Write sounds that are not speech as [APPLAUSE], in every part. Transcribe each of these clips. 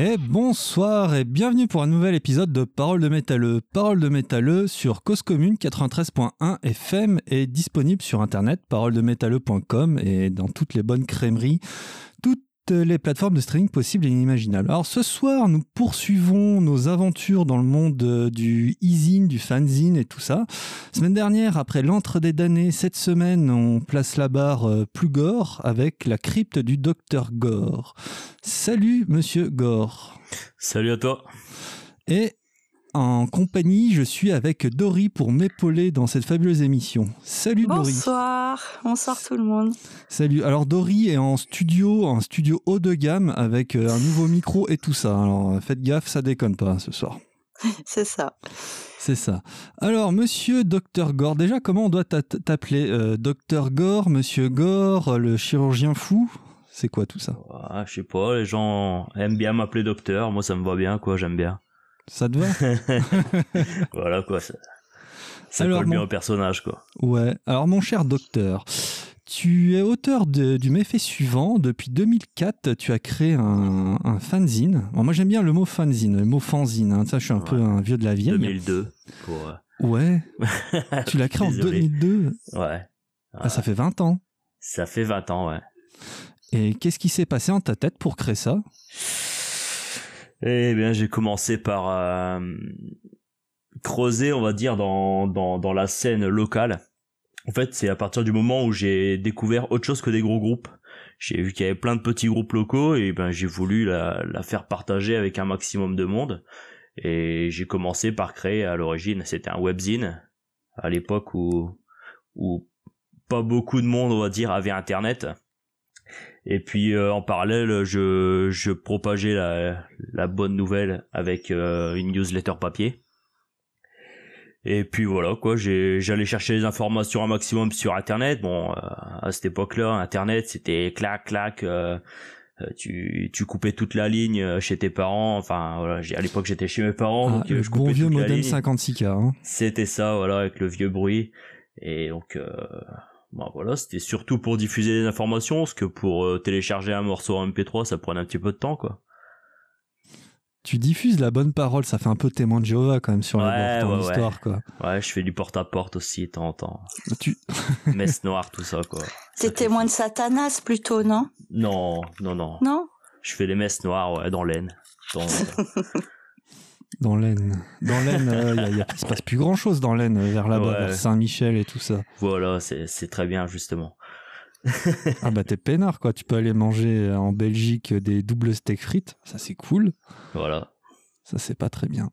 Et bonsoir et bienvenue pour un nouvel épisode de Parole de métalleux. Parole de métalleux sur Cause Commune 93.1 FM est disponible sur internet paroledemétalleux.com et dans toutes les bonnes crèmeries, toutes les plateformes de streaming possibles et inimaginables. Alors ce soir, nous poursuivons nos aventures dans le monde euh, du e-zine, du fanzine et tout ça. Semaine dernière, après l'entre des damnés, cette semaine, on place la barre euh, plus gore avec la crypte du docteur Gore. Salut monsieur Gore. Salut à toi. Et en compagnie, je suis avec Dory pour m'épauler dans cette fabuleuse émission. Salut Dory. Bonsoir, bonsoir tout le monde. Salut. Alors Dory est en studio, en studio haut de gamme avec euh, un nouveau micro et tout ça. Alors faites gaffe, ça déconne pas ce soir. [LAUGHS] C'est ça. C'est ça. Alors, monsieur Docteur Gore, déjà, comment on doit t'a- t'appeler euh, Docteur Gore, monsieur Gore, le chirurgien fou? C'est quoi tout ça? Ah, je sais pas, les gens aiment bien m'appeler docteur, moi ça me va bien, quoi, j'aime bien. Ça te va [LAUGHS] Voilà, quoi, ça, ça Alors, colle bien mon- au personnage, quoi. Ouais. Alors, mon cher docteur, tu es auteur de- du méfait suivant. Depuis 2004, tu as créé un, un fanzine. Bon, moi, j'aime bien le mot fanzine, le mot fanzine. hein. Ça, je suis un peu Ouais. un vieux de la vieille. 2002, pour... euh, Ouais. [LAUGHS] Tu l'as créé en Désolé. 2002. Ouais. Ah, ça fait 20 ans. Ça fait 20 ans, ouais. Et qu'est-ce qui s'est passé en ta tête pour créer ça? Eh bien, j'ai commencé par euh, creuser, on va dire, dans, dans, dans la scène locale. En fait, c'est à partir du moment où j'ai découvert autre chose que des gros groupes. J'ai vu qu'il y avait plein de petits groupes locaux et ben j'ai voulu la, la faire partager avec un maximum de monde. Et j'ai commencé par créer à l'origine, c'était un webzine à l'époque où où pas beaucoup de monde, on va dire, avait internet. Et puis euh, en parallèle, je, je propageais la, la bonne nouvelle avec euh, une newsletter papier. Et puis voilà quoi, j'allais chercher les informations un maximum sur internet. Bon, euh, à cette époque-là, internet c'était clac clac. euh, euh, tu tu coupais toute la ligne euh, chez tes parents. Enfin voilà, à l'époque j'étais chez mes parents, Ah, donc Le je bon coupais vieux toute la modem ligne. 56K. hein. C'était ça, voilà, avec le vieux bruit. Et donc, euh, bah voilà, c'était surtout pour diffuser des informations, parce que pour euh, télécharger un morceau en MP3, ça prenait un petit peu de temps, quoi. Tu diffuses la bonne parole, ça fait un peu témoin de Jéhovah quand même sur Ouais, les bords, ton ouais, ouais. histoire quoi. Ouais, je fais du porte-à-porte aussi, de temps en temps. Tu... [LAUGHS] Messe noire, tout ça, quoi. C'est témoin de Satanas plutôt, non? Non, non, non. Non? Je fais des messes noires, ouais, dans l'aine. Dans- [LAUGHS] Dans l'Aisne. Dans l'Aisne, euh, y a- y a- il se passe plus grand chose dans l'Aisne, euh, vers là-bas, Ouais. vers Saint-Michel et tout ça. voilà, c'est très bien, justement. [LAUGHS] Ah bah t'es peinard quoi, tu peux aller manger euh, en Belgique des doubles steaks frites, ça c'est cool. Voilà. Ça c'est pas très bien.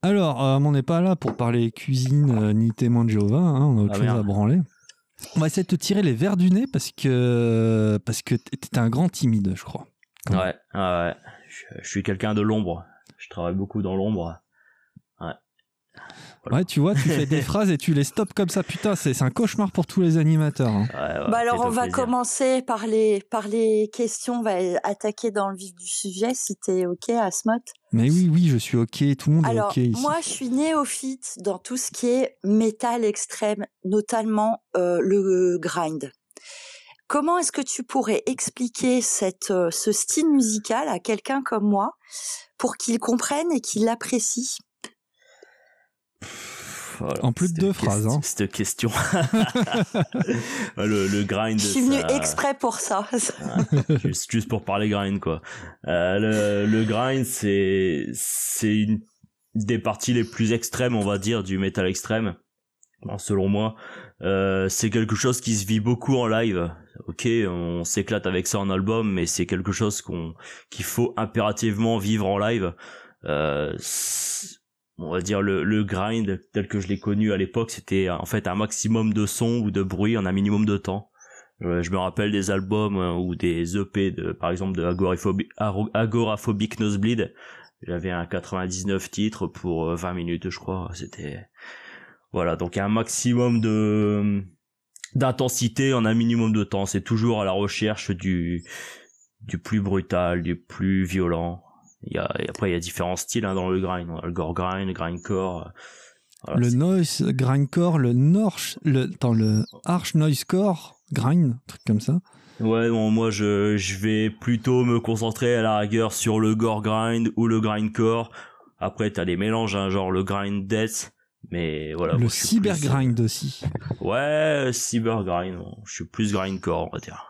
Alors, euh, on n'est pas là pour parler cuisine euh, ni témoin de Jéhovah, hein, on a autre Ah, chose merde. à branler. On va essayer de te tirer les verres du nez parce que parce que t'es un grand timide, je crois. Ouais, Ouais. ouais, ouais. Je, je suis quelqu'un de l'ombre. Je travaille beaucoup dans l'ombre. Voilà. Ouais, tu vois, tu fais des [LAUGHS] phrases et tu les stops comme ça. Putain, c'est c'est un cauchemar pour tous les animateurs. hein. Ouais, ouais, Bah alors on va plaisir. commencer par les par les questions, on va attaquer dans le vif du sujet si t'es ok Asmot. Mais oui, oui, je suis ok. Tout le monde Alors est ok ici. moi je suis néophyte dans tout ce qui est métal extrême, notamment euh, le grind. Comment est-ce que tu pourrais expliquer cette euh, ce style musical à quelqu'un comme moi pour qu'il comprenne et qu'il l'apprécie? Voilà, En plus de deux phrases, hein. Cette question. [LAUGHS] Le, le grind. Je suis venue ça- exprès pour ça. juste, juste pour parler grind, quoi. Euh, le, le grind, c'est, c'est une des parties les plus extrêmes, on va dire, du métal extrême. Bon, selon moi, euh, c'est quelque chose qui se vit beaucoup en live. Ok, on s'éclate avec ça en album, mais c'est quelque chose qu'on qu'il faut impérativement vivre en live. Euh, on va dire le, le grind tel que je l'ai connu à l'époque, c'était en fait un maximum de son ou de bruit en un minimum de temps. Euh, je me rappelle des albums euh, ou des EP de, par exemple, de Agoraphobic, Agoraphobic Nosebleed. J'avais un 99 titres pour euh, 20 minutes, je crois. C'était, voilà. Donc, un maximum de, d'intensité en un minimum de temps. C'est toujours à la recherche du, du plus brutal, du plus violent. Il y a, et après, il y a différents styles hein, dans le grind. On a le gore grind, le grindcore. Voilà, le noise grindcore, le norch, le, attends, le arch noisecore grind, un truc comme ça. Ouais, non, moi je, je vais plutôt me concentrer à la rigueur sur le gore grind ou le grindcore. Après, t'as des mélanges, hein, genre le grind death, mais voilà. Le cyber grind aussi. Ouais, cyber grind. Je suis plus grindcore, on va dire.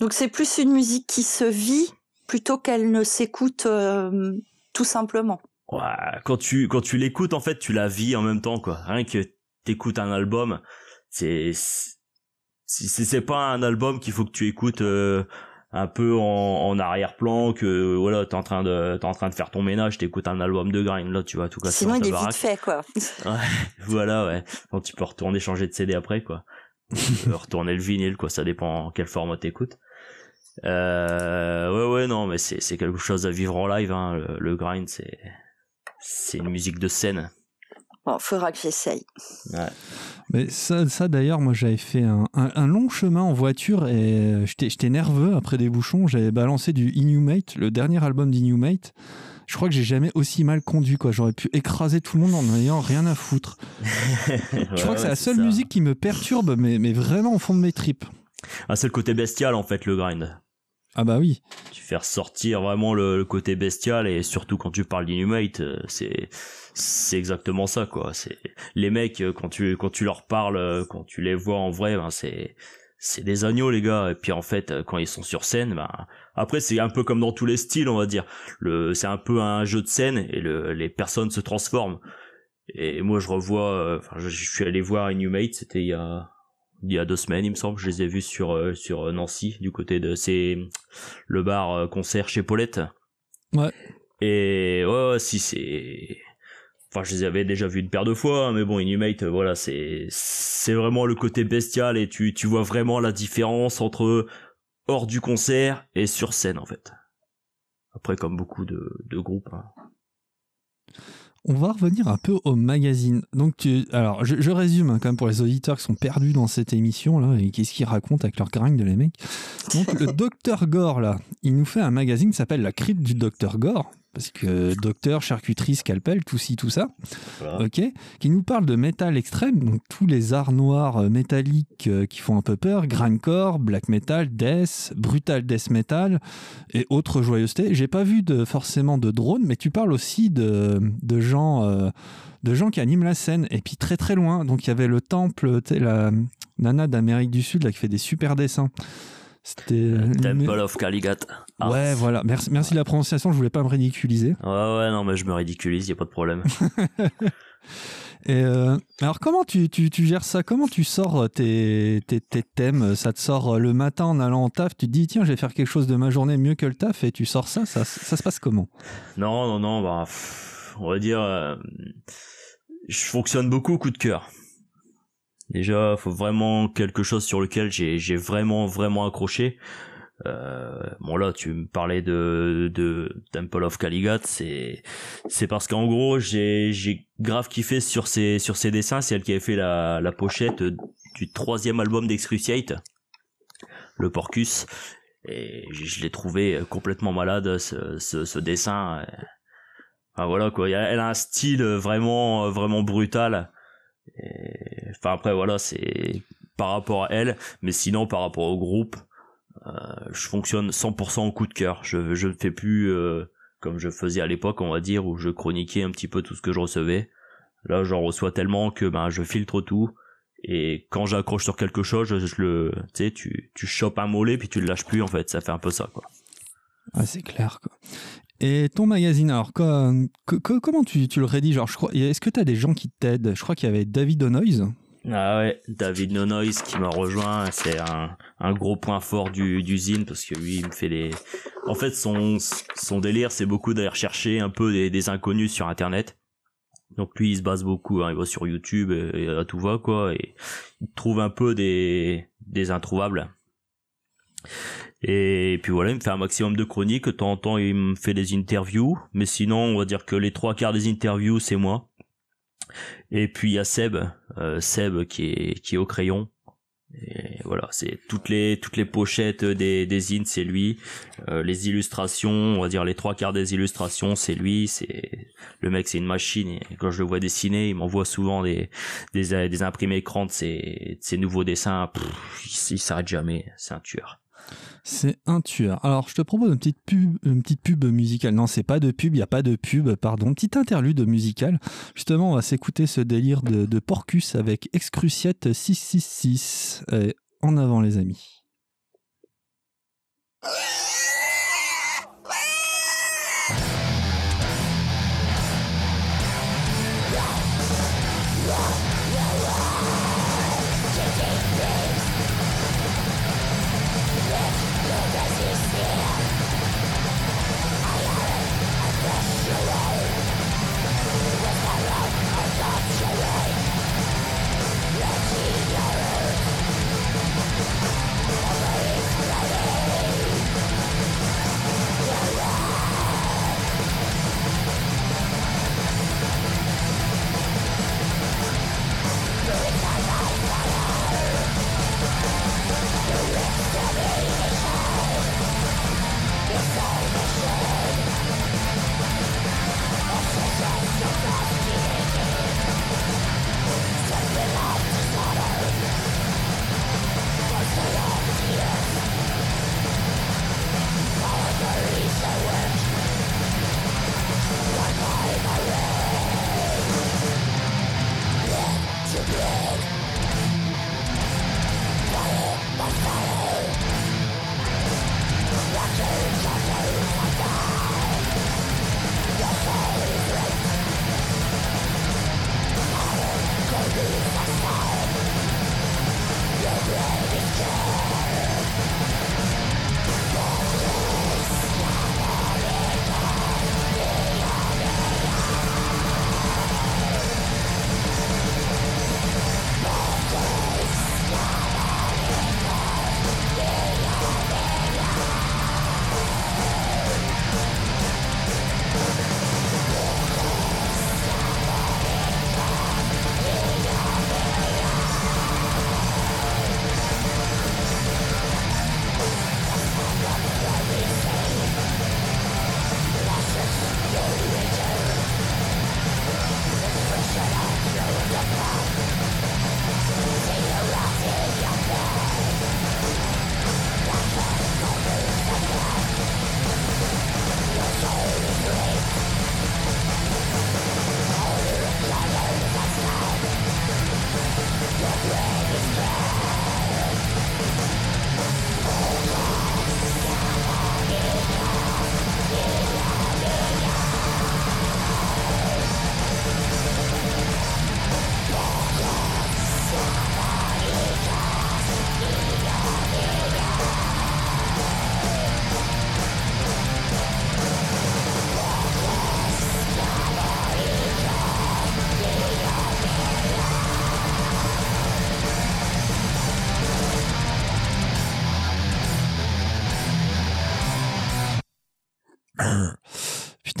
Donc c'est plus une musique qui se vit plutôt qu'elle ne s'écoute euh, tout simplement. Ouais, quand tu quand tu l'écoutes en fait, tu la vis en même temps quoi. Rien que t'écoutes un album, c'est c'est pas un album qu'il faut que tu écoutes euh, un peu en, en arrière-plan que voilà t'es en train de t'es en train de faire ton ménage t'écoutes un album de grind là tu vois tout cas sinon il est vite fait quoi. [LAUGHS] Ouais voilà ouais. Quand tu peux retourner changer de CD après quoi. Retourner le vinyle quoi ça dépend en quel format t'écoutes. Euh, ouais ouais non mais c'est c'est quelque chose à vivre en live hein. le, le grind c'est c'est une musique de scène Bon, faudra que j'essaye. ouais Mais ça, ça d'ailleurs, moi j'avais fait un, un- un long chemin en voiture et euh, j'étais nerveux après des bouchons. J'avais balancé du Inhumate, le dernier album d'Inhumate. Je crois que j'ai jamais aussi mal conduit. quoi. J'aurais pu écraser tout le monde en n'ayant rien à foutre. [LAUGHS] Je crois que c'est la seule musique qui me perturbe, mais, mais vraiment au fond de mes tripes. ah c'est le côté bestial en fait le grind Ah bah oui. tu fais ressortir vraiment le, le côté bestial et surtout quand tu parles d'Inhumate euh, c'est c'est exactement ça quoi. C'est les mecs euh, quand tu quand tu leur parles euh, quand tu les vois en vrai ben c'est c'est des agneaux les gars. Et puis en fait quand ils sont sur scène ben après c'est un peu comme dans tous les styles on va dire. Le c'est un peu un jeu de scène et le, les personnes se transforment. Et moi je revois enfin je, je suis allé voir Inhumate c'était il y a il y a deux semaines il me semble je les ai vus sur euh, sur Nancy du côté de c'est le bar euh, concert chez Paulette Ouais. et ouais, ouais si c'est enfin je les avais déjà vus une paire de fois hein, mais bon Inhumate euh, voilà c'est c'est vraiment le côté bestial et tu tu vois vraiment la différence entre hors du concert et sur scène en fait après comme beaucoup de de groupes hein. On va revenir un peu au magazine. Donc, tu, alors, je, résume hein, quand même pour les auditeurs qui sont perdus dans cette émission là et qu'est-ce qu'ils racontent avec leur grind les mecs. Donc, le [LAUGHS] docteur Gore là, il nous fait un magazine qui s'appelle La crypte du docteur Gore. Parce que docteur, charcuterie, scalpel, tout ci, tout ça. Voilà. Ok. Qui nous parle de métal extrême, donc tous les arts noirs euh, métalliques euh, qui font un peu peur, grindcore, black metal, death, brutal death metal et autres joyeusetés. J'ai pas vu de, forcément de drone, mais tu parles aussi de, de gens, euh, de gens qui animent la scène. Et puis très très loin, donc il y avait le temple, la nana d'Amérique du Sud là qui fait des super dessins. C'était euh, Temple of Caligat Ah. Ouais, voilà. Merci, merci de la prononciation. Je voulais pas me ridiculiser. ouais ouais non mais je me ridiculise y a pas de problème [LAUGHS] Et euh, alors comment tu, tu, tu gères ça? Comment tu sors tes, tes, tes thèmes? Ça te sort le matin en allant en taf Tu te dis tiens je vais faire quelque chose de ma journée mieux que le taf et tu sors ça Ça, ça se passe comment? Non, non, non, bah, on va dire, euh, je fonctionne beaucoup au coup de cœur. Déjà, faut vraiment quelque chose sur lequel j'ai, vraiment, vraiment accroché. Euh, bon là, tu me parlais de, de Temple of Caligat, c'est, c'est parce qu'en gros, j'ai, j'ai grave kiffé sur ces, sur ces dessins. C'est elle qui avait fait la, la pochette du troisième album d'Excruciate, le Porcus. Et je, l'ai trouvé complètement malade, ce, ce, ce dessin. Enfin voilà quoi, elle a un style vraiment, vraiment brutal. Enfin après voilà, c'est par rapport à elle, mais sinon par rapport au groupe, euh, je fonctionne 100% au coup de cœur. Je je ne fais plus euh, comme je faisais à l'époque, on va dire, où je chroniquais un petit peu tout ce que je recevais. Là, j'en reçois tellement que ben je filtre tout. Et quand j'accroche sur quelque chose, je, le, tu sais, tu tu chopes un mollet puis tu le lâches plus en fait. Ça fait un peu ça quoi. Ah, c'est clair quoi. Et ton magazine, alors comment tu, le rédiges? Est-ce que tu as des gens qui t'aident? Je crois qu'il y avait David O'Noise. Ah ouais, David Nonoise qui m'a rejoint, c'est un, gros point fort du, du zine parce que lui il me fait des... En fait son, délire c'est beaucoup d'aller rechercher un peu des, inconnus sur internet. Donc lui il se base beaucoup, hein, il va sur YouTube et, et à tout va quoi, et il trouve un peu des, des introuvables. Et puis voilà, il me fait un maximum de chroniques, de temps en temps il me fait des interviews, mais sinon on va dire que les trois quarts des interviews c'est moi. Et puis il y a Seb, euh, Seb qui est qui est au crayon. Et voilà, c'est toutes les toutes les pochettes des des zines, c'est lui. Euh, les illustrations, on va dire les trois quarts des illustrations, c'est lui. C'est le mec, c'est une machine. Et quand je le vois dessiner, il m'envoie souvent des des des imprimés écrans de ses de ses nouveaux dessins. Il, il s'arrête jamais. C'est un tueur. C'est un tueur. Alors, je te propose une petite pub, une petite pub musicale. Non, c'est pas de pub, il n'y a pas de pub, pardon. Petite interlude musicale. Justement, on va s'écouter ce délire de, Porcus avec Excruciate 666. Et en avant, les amis.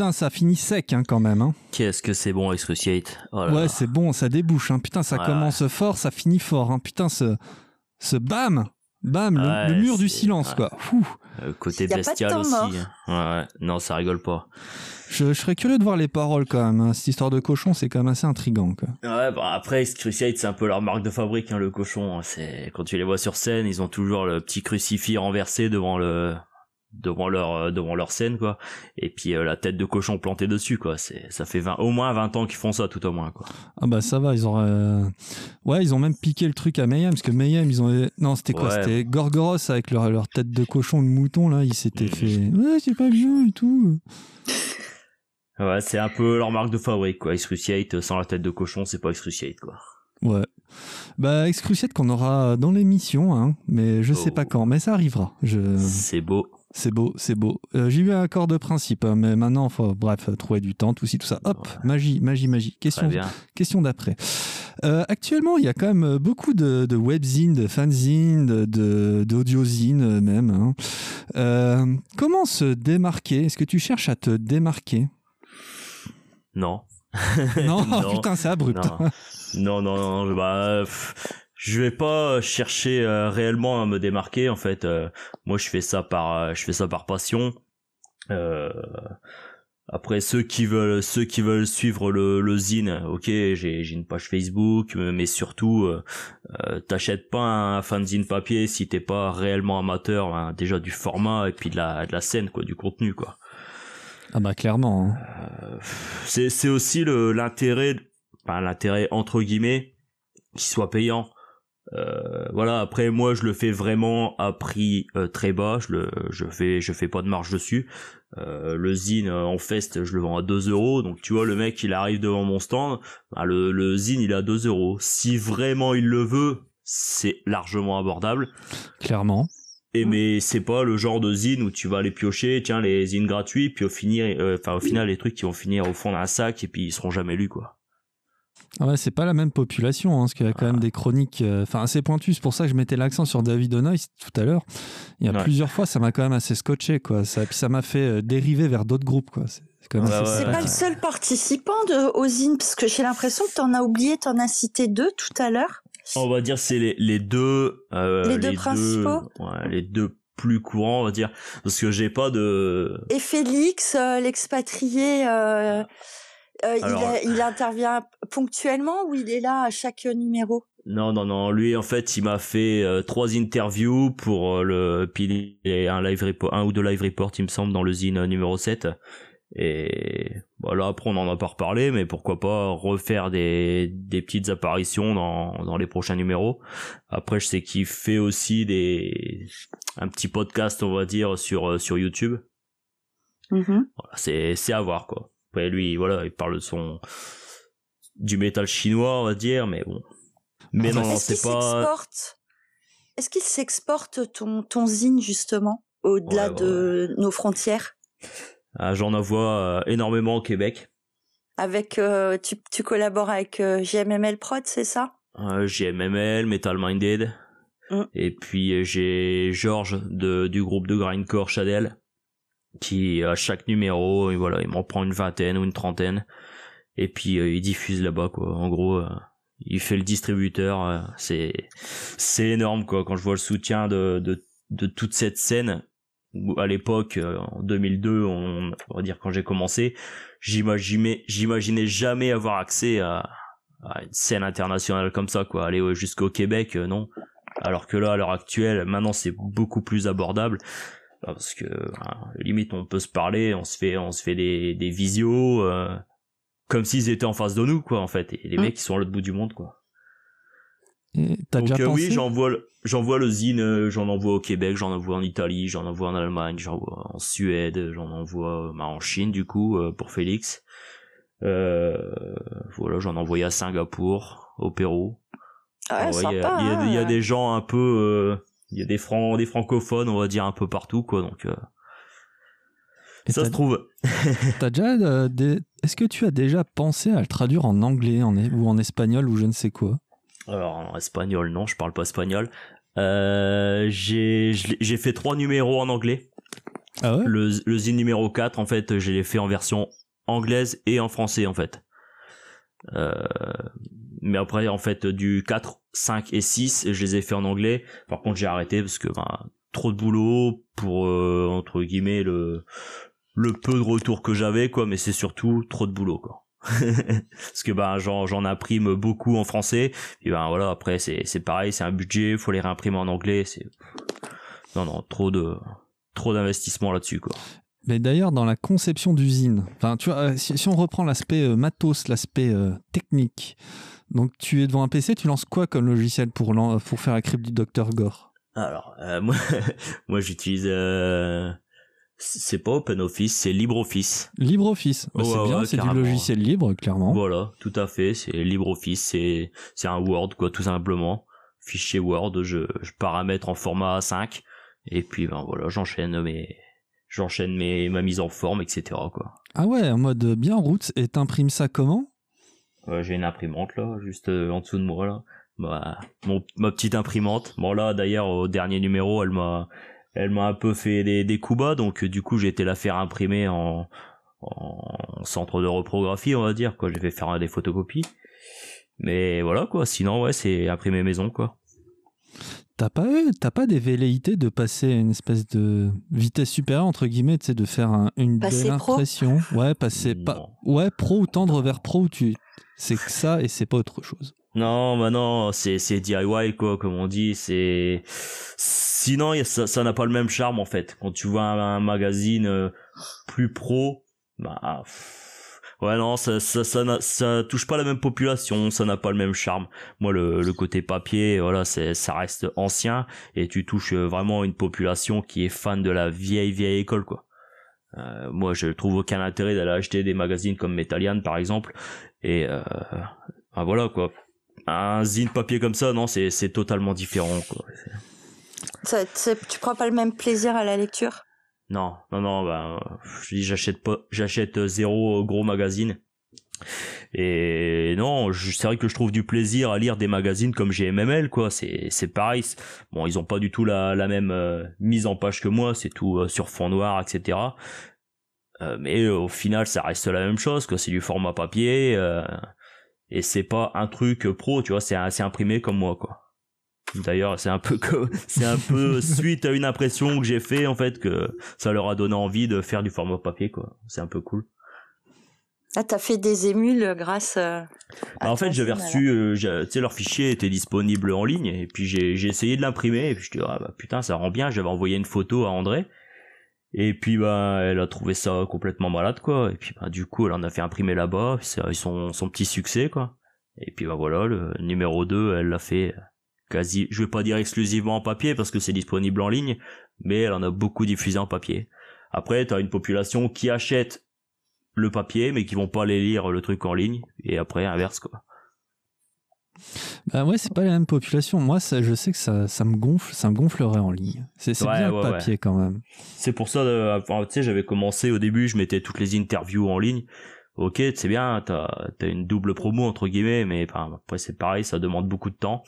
Putain, ça finit sec hein, quand même. Hein. Qu'est-ce que c'est bon, Excruciate oh Ouais, c'est bon, ça débouche. Hein. Putain, ça commence fort, ça finit fort. Hein. Putain, ce, ce bam Bam, le, mur du silence, quoi. Euh, côté bestial aussi. Hein. Ouais, non, ça rigole pas. Je, serais curieux de voir les paroles quand même. Cette histoire de cochon, c'est quand même assez intrigant. Quoi. Ouais, bah après, Excruciate, c'est un peu leur marque de fabrique, le cochon. C'est quand tu les vois sur scène, ils ont toujours le petit crucifix renversé devant le devant leur euh, devant leur scène quoi. Et puis euh, la tête de cochon plantée dessus quoi. C'est ça fait 20 au moins 20 ans qu'ils font ça tout au moins quoi. Ah bah ça va ils ont euh, ouais ils ont même piqué le truc à Mayhem parce que Mayhem ils ont non c'était quoi? C'était Gorgoros avec leur, leur tête de cochon de mouton là ils s'étaient fait ouais c'est pas bien et tout ouais c'est un peu leur marque de fabrique quoi. Excruciate sans la tête de cochon c'est pas Excruciate quoi. Ouais. Bah, Excruciate qu'on aura dans l'émission, hein, mais je sais pas oh. quand, mais ça arrivera. Je... C'est beau. C'est beau, c'est beau. Euh, j'ai eu un accord de principe, hein, mais maintenant, faut, bref, trouver du temps, tout ci, tout ça. Hop, magie, magie, magie. Question, question d'après. Euh, actuellement, il y a quand même beaucoup de, de webzines, de fanzines, de, d'audiozines même. Hein. Euh, comment se démarquer? Est-ce que tu cherches à te démarquer? Non. non, [LAUGHS] [LAUGHS] putain, c'est abrupt. Non, non, non, non bah, je vais pas chercher euh, réellement à me démarquer en fait. Euh, moi, je fais ça par, euh, je fais ça par passion. Après ceux qui veulent ceux qui veulent suivre le, le zine, ok, j'ai j'ai une page Facebook, mais surtout euh, euh, t'achètes pas un fanzine papier si t'es pas réellement amateur hein, déjà du format et puis de la de la scène quoi, du contenu quoi. Ah bah clairement. Hein. Euh, c'est c'est aussi le l'intérêt, enfin l'intérêt entre guillemets, qu'il soit payant. Euh, voilà. Après, moi, je le fais vraiment à prix euh, très bas. Je le, je fais, je fais pas de marge dessus. Euh, le zine en fest, je le vends à 2 euros. Donc, tu vois, le mec, il arrive devant mon stand. Bah, le, le zine, il est à 2 euros. Si vraiment il le veut, c'est largement abordable. Clairement. Et mais c'est pas le genre de zine où tu vas aller piocher, tiens les zines gratuits, puis au finir, enfin au final les trucs qui vont finir au fond d'un sac et puis ils seront jamais lus quoi. Ah ouais, c'est pas la même population, hein, parce qu'il y a quand même des chroniques, euh, assez pointues. C'est pour ça que je mettais l'accent sur David O'Noy tout à l'heure. Il y a plusieurs fois, ça m'a quand même assez scotché, quoi. Ça, puis ça m'a fait euh, dériver vers d'autres groupes, quoi. C'est pas le seul participant de Ozine, parce que j'ai l'impression que t'en as oublié, t'en as cité deux tout à l'heure. On va dire c'est les, les deux, euh, les deux principaux, ouais, les deux plus courants, on va dire, parce que j'ai pas de. Et Félix, l'expatrié. Euh, il, intervient ponctuellement ou il est là à chaque numéro? Non, non, non. Lui, en fait, il m'a fait euh, trois interviews pour euh, le. Puis un live report, un ou deux live reports, il me semble, dans le zine numéro 7. Et voilà, après on n'en a pas reparlé, mais pourquoi pas refaire des, des petites apparitions dans, dans les prochains numéros. Après, je sais qu'il fait aussi des un petit podcast, on va dire, sur sur YouTube. Voilà, c'est c'est à voir quoi lui, voilà, il parle de son du métal chinois, on va dire, mais bon. Mais non, c'est pas. Est-ce qu'il s'exporte ton ton zine justement au-delà de nos frontières? Ah, J'en envoie euh, énormément au Québec. Avec, euh, tu, tu collabores avec euh, GMML Prod, c'est ça? GMML, Metal Minded. Mm. Et puis j'ai Georges du groupe de grindcore Chadel qui à chaque numéro, et voilà, il m'en prend une vingtaine ou une trentaine, et puis euh, il diffuse là-bas quoi. En gros, euh, il fait le distributeur, euh, c'est c'est énorme quoi. Quand je vois le soutien de de, de toute cette scène, à l'époque en 2002, on, va dire quand j'ai commencé, j'imaginais j'imaginais jamais avoir accès à, à, une scène internationale comme ça quoi. Aller jusqu'au Québec, non. Alors que là, à l'heure actuelle, maintenant c'est beaucoup plus abordable parce que limite on peut se parler, on se fait on se fait des des visios euh, comme s'ils étaient en face de nous quoi en fait et les mmh. mecs ils sont à l'autre bout du monde quoi. Donc euh, oui, j'envoie j'envoie le zine, euh, j'en envoie au Québec, j'en envoie en Italie, j'en envoie en Allemagne, j'en envoie en Suède, j'en envoie bah, en Chine du coup pour Félix. voilà, j'en envoie à Singapour, au Pérou. Ah il y, a, y, a des gens un peu il y a des francs des francophones on va dire un peu partout quoi donc euh, ça se trouve. [LAUGHS] t'as déjà euh, est-ce que tu as déjà pensé à le traduire en anglais en... ou en espagnol ou je ne sais quoi? Alors en espagnol non je parle pas espagnol. Euh, j'ai j'ai fait trois numéros en anglais. Ah ouais? Le, le zine numéro 4 en fait je l'ai fait en version anglaise et en français en fait. Mais après en fait du 4 5 et 6 je les ai fait en anglais. Par contre j'ai arrêté parce que trop de boulot pour euh, entre guillemets le peu de retour que j'avais quoi. Mais c'est surtout trop de boulot quoi. [LAUGHS] Parce que ben j'en imprime beaucoup en français. Et ben voilà après c'est c'est pareil c'est un budget faut les réimprimer en anglais c'est non non trop de trop d'investissement là-dessus quoi. Mais d'ailleurs, dans la conception d'usine, enfin, tu vois, euh, si, on reprend l'aspect euh, matos, l'aspect technique, donc tu es devant un PC, tu lances quoi comme logiciel pour, pour faire la crypte du docteur Gore? Alors, euh, moi, [LAUGHS] moi j'utilise... Euh, c'est pas OpenOffice, c'est LibreOffice. LibreOffice, bah, c'est bien, c'est du logiciel libre, clairement. Voilà, tout à fait, c'est LibreOffice, c'est c'est un Word, quoi, tout simplement. Fichier Word, je, je paramètre en format A5, et puis ben voilà, j'enchaîne mes j'enchaîne mes ma mise en forme, etc. quoi. Ah ouais, en mode bien route, et t'imprimes ça comment? J'ai une imprimante là, juste euh, en dessous de moi là. Bah, mon, ma petite imprimante. Bon là, d'ailleurs, au dernier numéro, elle m'a, elle m'a un peu fait des, des coups bas, donc du coup, j'ai été la faire imprimer en, en centre de reprographie, on va dire. Quoi, j'ai fait faire des photocopies. Mais voilà quoi. Sinon, ouais, c'est imprimer maison quoi. T'as pas, pas des velléités de passer une espèce de vitesse supérieure, entre guillemets, tu sais, de faire une belle impression? Ouais, passer pas. Ouais, pro ou tendre vers pro, tu. C'est que ça et c'est pas autre chose. Non, bah non, c'est DIY quoi, comme on dit. C'est sinon ça n'a pas le même charme en fait. Quand tu vois un, magazine euh, plus pro, bah ouais non, ça ça ça, ça touche pas la même population, ça n'a pas le même charme. Moi le le côté papier, voilà, c'est ça reste ancien et tu touches vraiment une population qui est fan de la vieille vieille école quoi. Euh, moi, je trouve aucun intérêt d'aller acheter des magazines comme Metallian, par exemple. Et euh, ben voilà quoi un zine papier comme ça, non, c'est c'est totalement différent. Quoi. Ça, tu prends pas le même plaisir à la lecture? Non, non, non. Bah, je dis, j'achète pas, j'achète zéro gros magazine. Et non, c'est vrai que je trouve du plaisir à lire des magazines comme GMML, quoi. C'est c'est pareil. Bon, ils ont pas du tout la la même euh, mise en page que moi. C'est tout euh, sur fond noir, etc. Euh, mais au final, ça reste la même chose, quoi. C'est du format papier et c'est pas un truc pro tu vois. C'est assez imprimé comme moi quoi. D'ailleurs c'est un peu [LAUGHS] que c'est un peu suite à une impression que j'ai fait en fait que ça leur a donné envie de faire du format papier quoi. C'est un peu cool. Ah t'as fait des émules grâce euh, bah, en fait j'avais reçu euh, tu sais leur fichier était disponible en ligne et puis j'ai j'ai essayé de l'imprimer et puis je dis ah bah putain ça rend bien j'avais envoyé une photo à André et puis bah elle a trouvé ça complètement malade quoi. Et puis bah du coup elle en a fait imprimer là-bas, c'est son son petit succès quoi. Et puis bah voilà, le numéro 2, elle l'a fait quasi, je vais pas dire exclusivement en papier parce que c'est disponible en ligne, mais elle en a beaucoup diffusé en papier. Après, t'as une population qui achète le papier mais qui vont pas aller lire le truc en ligne et après inverse quoi. Bah ouais, c'est pas la même population. Moi, ça, je sais que ça, ça me gonfle, ça me gonflerait en ligne. C'est bien le papier quand même. C'est pour ça, euh, tu sais, j'avais commencé au début, je mettais toutes les interviews en ligne. Ok, c'est bien, t'as as une double promo entre guillemets, mais après c'est pareil, ça demande beaucoup de temps.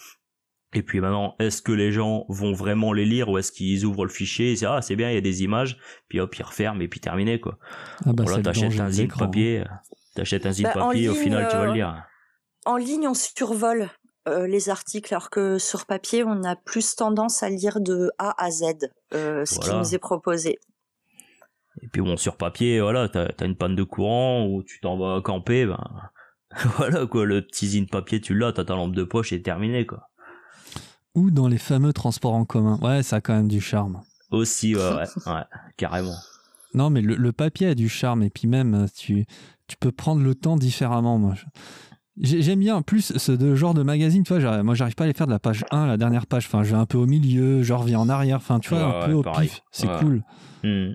Et puis maintenant, est-ce que les gens vont vraiment les lire ou est-ce qu'ils ouvrent le fichier et disent ah c'est bien, il y a des images, puis hop ils referment et puis terminé quoi. Ah bah voilà, t'achètes un zip papier, t'achètes un zip bah, papier, au final tu vas le euh, lire. En ligne, on survole euh, les articles, alors que sur papier, on a plus tendance à lire de A à Z euh, ce qui nous est proposé. Et puis bon, sur papier, voilà, t'as as une panne de courant ou tu t'en vas camper, ben [LAUGHS] voilà quoi, le petit zine papier, tu l'as, t'as ta lampe de poche et terminé quoi. Ou dans les fameux transports en commun, ouais, ça a quand même du charme. Aussi, ouais, ouais, carrément. Non, mais le, papier a du charme et puis même tu tu peux prendre le temps différemment. Moi, J'aime bien plus ce genre de magazine, tu vois, moi j'arrive pas à les faire de la page 1 la dernière page, enfin je vais un peu au milieu, je reviens en arrière, enfin tu vois, un peu au pif, c'est cool. Hmm.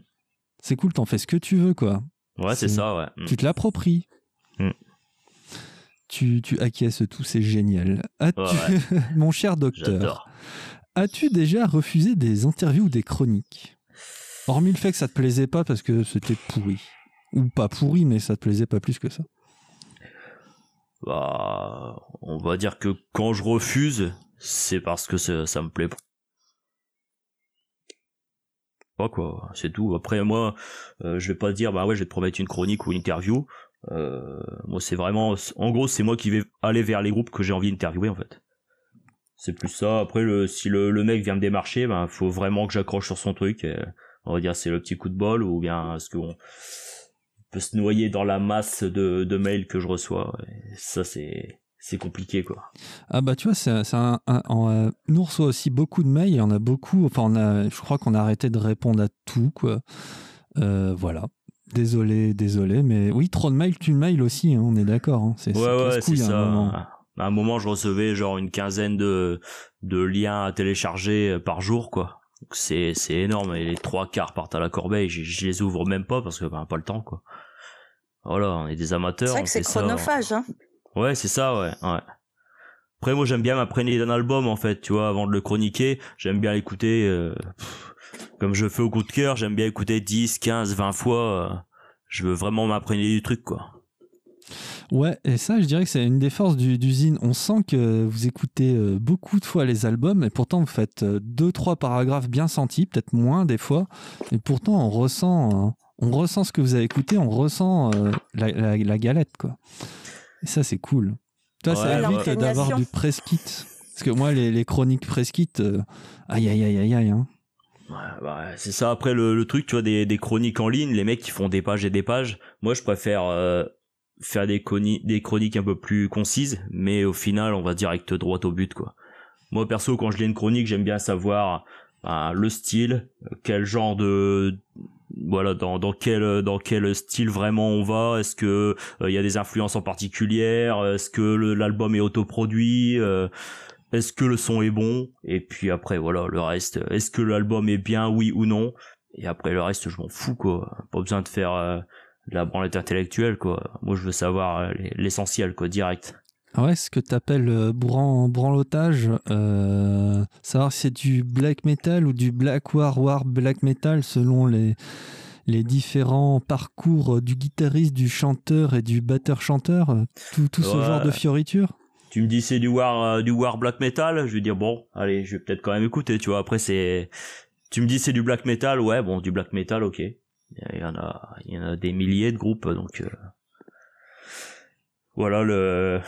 C'est cool, t'en fais ce que tu veux quoi. Ouais, c'est ça, ouais. Hmm. Tu te l'appropries. Hmm. Tu, tu acquiesces tout, c'est génial. [LAUGHS] Mon cher docteur, as-tu déjà refusé des interviews ou des chroniques? Hormis le fait que ça te plaisait pas parce que c'était pourri. Ou pas pourri, mais ça te plaisait pas plus que ça bah, on va dire que quand je refuse, c'est parce que ça, me plaît pas. quoi, c'est tout. Après moi, euh, je vais pas dire bah ouais, je vais te promettre une chronique ou une interview. Euh, moi, c'est vraiment, en gros, c'est moi qui vais aller vers les groupes que j'ai envie d'interviewer en fait. C'est plus ça. Après, le, si le, mec vient me démarcher, ben faut vraiment que j'accroche sur son truc. on va dire c'est le petit coup de bol ou bien ce qu'on peut se noyer dans la masse de, de mails que je reçois. ça, c'est c'est compliqué quoi. Ah bah tu vois, c'est, un, euh, nous reçoit aussi beaucoup de mails, il y en a beaucoup, enfin on a, je crois qu'on a arrêté de répondre à tout quoi. Euh, voilà. Désolé, désolé, mais oui, trop de mails, tu mails aussi, hein, on est d'accord. Hein. c'est, ouais, ouais, c'est ça. À un, moment. je recevais genre une quinzaine de, de liens à télécharger par jour quoi. c'est, c'est énorme et les trois quarts partent à la corbeille, je, je les ouvre même pas parce que ben, pas le temps quoi. Voilà, on est des amateurs. C'est vrai que c'est chronophage, hein. Ouais, c'est ça, ouais, ouais. Après, moi, j'aime bien m'imprégner d'un album, en fait, tu vois, avant de le chroniquer. J'aime bien l'écouter, euh, comme je fais au coup de cœur, j'aime bien écouter 10, 15, 20 fois. Euh, je veux vraiment m'imprégner du truc, quoi. Ouais, et ça, je dirais que c'est une des forces d'usine. On sent que vous écoutez euh, beaucoup de fois les albums, et pourtant vous faites deux, trois paragraphes bien sentis, peut-être moins des fois, et pourtant on ressent, on ressent ce que vous avez écouté, on ressent euh, la, galette, quoi. Et ça, c'est cool. Toi, ça évite d'avoir du press kit. Parce que moi, les, chroniques Preskit, euh, aïe aïe aïe aïe aïe. Hein. Ouais, bah, c'est ça. Après, le, truc, tu vois, des, des, chroniques en ligne, les mecs qui font des pages et des pages. Moi, je préfère euh, faire des, des chroniques un peu plus concises, mais au final, on va direct droit au but, quoi. Moi, perso, quand je lis une chronique, j'aime bien savoir bah, le style, quel genre de voilà dans, dans quel dans quel style vraiment on va? Est-ce que il euh, y a des influences en particulier est-ce que l'album est autoproduit? Euh, est-ce que le son est bon? Et puis après voilà le reste est-ce que l'album est bien oui ou non? Et après le reste je m'en fous quoi. Pas besoin de faire euh, la branlette intellectuelle quoi. Moi je veux savoir euh, l'essentiel quoi direct ouais ce que t'appelles euh, bran branlotage euh, savoir si c'est du black metal ou du black war war black metal selon les les différents parcours du guitariste, du chanteur et du batteur-chanteur, tout, tout ce genre de fioritures tu me dis c'est du war euh, du war black metal, je vais dire bon, allez, je vais peut-être quand même écouter, tu vois. Après c'est tu me dis c'est du black metal, ouais, bon, du black metal, OK. Il y en a il y en a des milliers de groupes donc euh, voilà le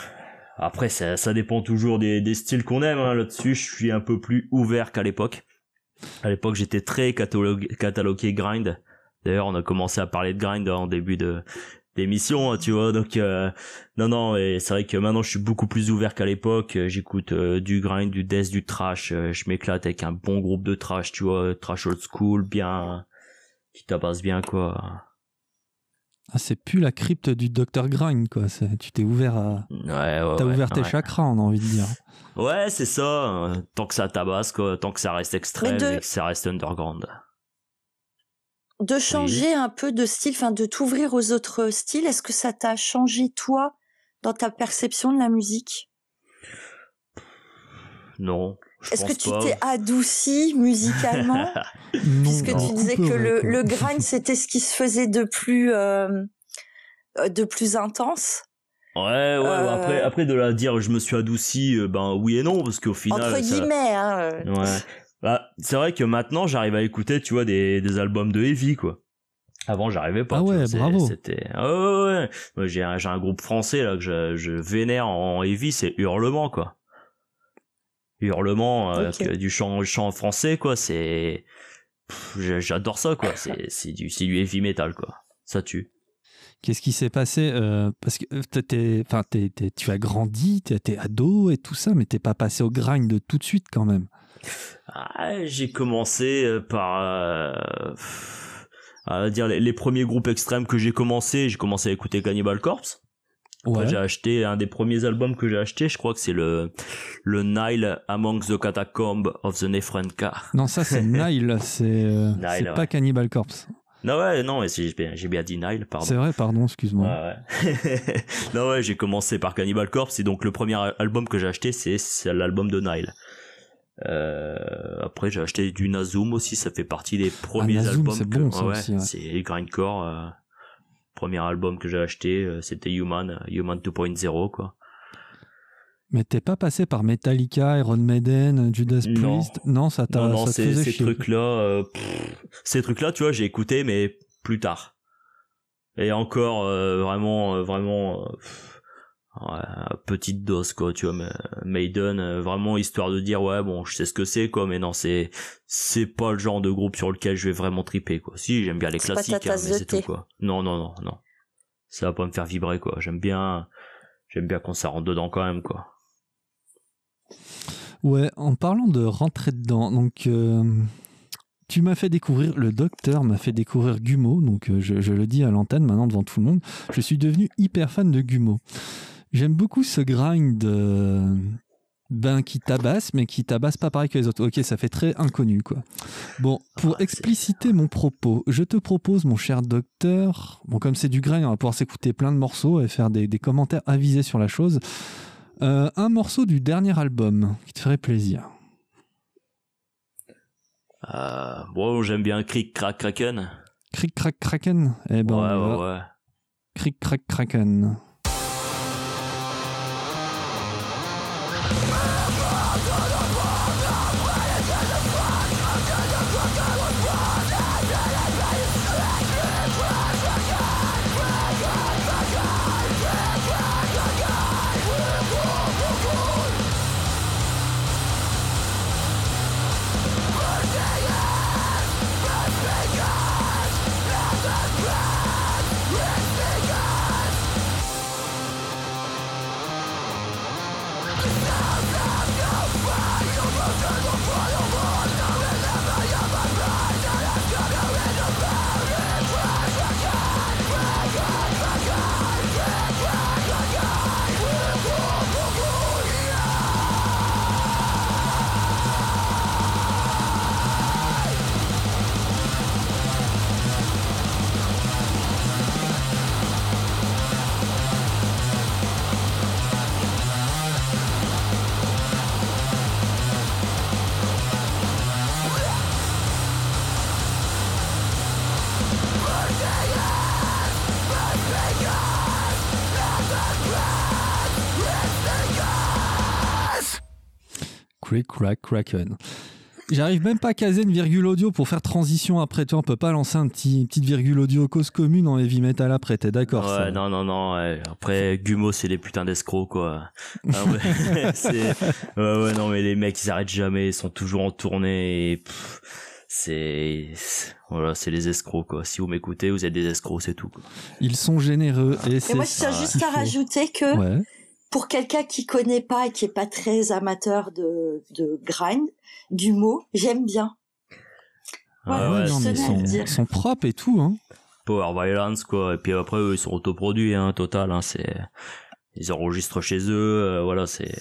après ça, ça dépend toujours des, des styles qu'on aime hein. là-dessus, je suis un peu plus ouvert qu'à l'époque. À l'époque, j'étais très catalogué, catalogué grind. D'ailleurs, on a commencé à parler de grind en début de d'émission, hein, tu vois. Donc euh, non non, et c'est vrai que maintenant je suis beaucoup plus ouvert qu'à l'époque. J'écoute euh, du grind, du death, du trash. Euh, je m'éclate avec un bon groupe de trash, tu vois, trash old school, bien qui tabasse bien quoi. Ah, c'est plus la crypte du Dr Grind quoi. Tu t'es ouvert à. Ouais, ouais T'as ouvert tes chakras, on a envie de dire. [LAUGHS] Ouais, c'est ça. Tant que ça tabasse quoi, tant que ça reste extrême et que ça reste underground de changer un peu de style, enfin de t'ouvrir aux autres styles. Est-ce que ça t'a changé toi dans ta perception de la musique? Non. Est-ce que tu t'es adouci musicalement [LAUGHS] Puisque tu disais que le, le grind c'était ce qui se faisait de plus euh, de plus intense. Ouais, ouais, bah, après, euh. après de la dire je me suis adouci, euh, ben oui et non, parce qu'au final. Entre guillemets, hein. Ouais. Bah, c'est vrai que maintenant, j'arrive à écouter, tu vois, des, des albums de heavy, quoi. Avant, j'arrivais pas. Ah ouais, bravo. C'était, ouais, ouais. j'ai un, j'ai un groupe français, là, que je, je vénère en heavy, c'est Hurlement, quoi. Hurlement, euh, du chant, chant français, quoi, c'est, j'adore ça, quoi. C'est, c'est du, c'est du heavy metal, quoi. Ça tue. Qu'est-ce qui s'est passé euh, Parce que t'es, enfin, tu as grandi, t'es ado et tout ça, mais t'es pas passé au grind tout de suite quand même. Ah, j'ai commencé euh, par euh, dire les, premiers groupes extrêmes que j'ai commencé, j'ai commencé à écouter Cannibal Corpse. Ouais. J'ai acheté un des premiers albums que j'ai acheté, je crois que c'est le le Nile Among the Catacombs of the Nefrenka. Non, ça c'est [LAUGHS] Nile, c'est euh, pas Cannibal Corpse. Non ouais, non, j'ai bien dit Nile, pardon. C'est vrai, pardon, excuse-moi. Ouais. [LAUGHS] non ouais, j'ai commencé par Cannibal Corpse et donc le premier album que j'ai acheté c'est l'album de Nile. Euh, après, j'ai acheté du Nazum aussi, ça fait partie des premiers ah, albums. C'est bon, ouais, C'est Grindcore. Euh, premier album que j'ai acheté, euh, c'était Human, Human 2.0, quoi. Mais t'es pas passé par Metallica, Iron Maiden, Judas Priest? Non, ça t'a. Non, non, ces trucs-là, ces trucs-là, tu vois, j'ai écouté, mais plus tard. Et encore, vraiment, vraiment petite dose quoi tu vois Maiden euh, vraiment histoire de dire ouais bon je sais ce que c'est quoi mais non c'est c'est pas le genre de groupe sur lequel je vais vraiment triper quoi. Si j'aime bien les classiques hein, mais c'est tout quoi. Non non non non. Ça va pas me faire vibrer quoi. J'aime bien j'aime bien quand ça rentre dedans quand même quoi. Ouais en parlant de rentrer dedans donc euh, tu m'as fait découvrir, le docteur m'a fait découvrir Gumo, donc euh, je, je, le dis à l'antenne maintenant devant tout le monde, je suis devenu hyper fan de Gumo. J'aime beaucoup ce grind euh, ben, qui tabasse, mais qui tabasse pas pareil que les autres. Ok, ça fait très inconnu, quoi. Bon, pour ah, expliciter mon propos, je te propose, mon cher docteur, bon, comme c'est du grind, on va pouvoir s'écouter plein de morceaux et faire des, commentaires avisés sur la chose. Euh, un morceau du dernier album qui te ferait plaisir. Euh, bon, j'aime bien Crick Crack Kraken. Crick Crack Kraken? Eh ben, ouais, ouais, ouais. Crick Crack Kraken. Mama, Crack Kraken. J'arrive même pas à caser une virgule audio pour faire transition après. toi. on peut pas lancer un petit petite virgule audio cause commune en heavy metal après. T'es d'accord Ouais, non, non, non. Après, Gumo, c'est des putains d'escrocs, quoi. Ah ouais, [LAUGHS] [LAUGHS] ouais, ouais, non, mais les mecs, ils arrêtent jamais. Ils sont toujours en tournée. Et c'est voilà, c'est les escrocs, quoi. Si vous m'écoutez, vous êtes des escrocs, c'est tout. Quoi. Ils sont généreux et, c'est. Moi, je tiens juste à rajouter que. Ouais pour quelqu'un qui connaît pas et qui est pas très amateur de, de grind, du mot, j'aime bien. Ah ouais, non, mais ils sont, propres et tout, hein. Power Violence, quoi. Et puis après, eux, ils sont autoproduits, hein, total, hein, c'est, ils enregistrent chez eux, euh, voilà, c'est,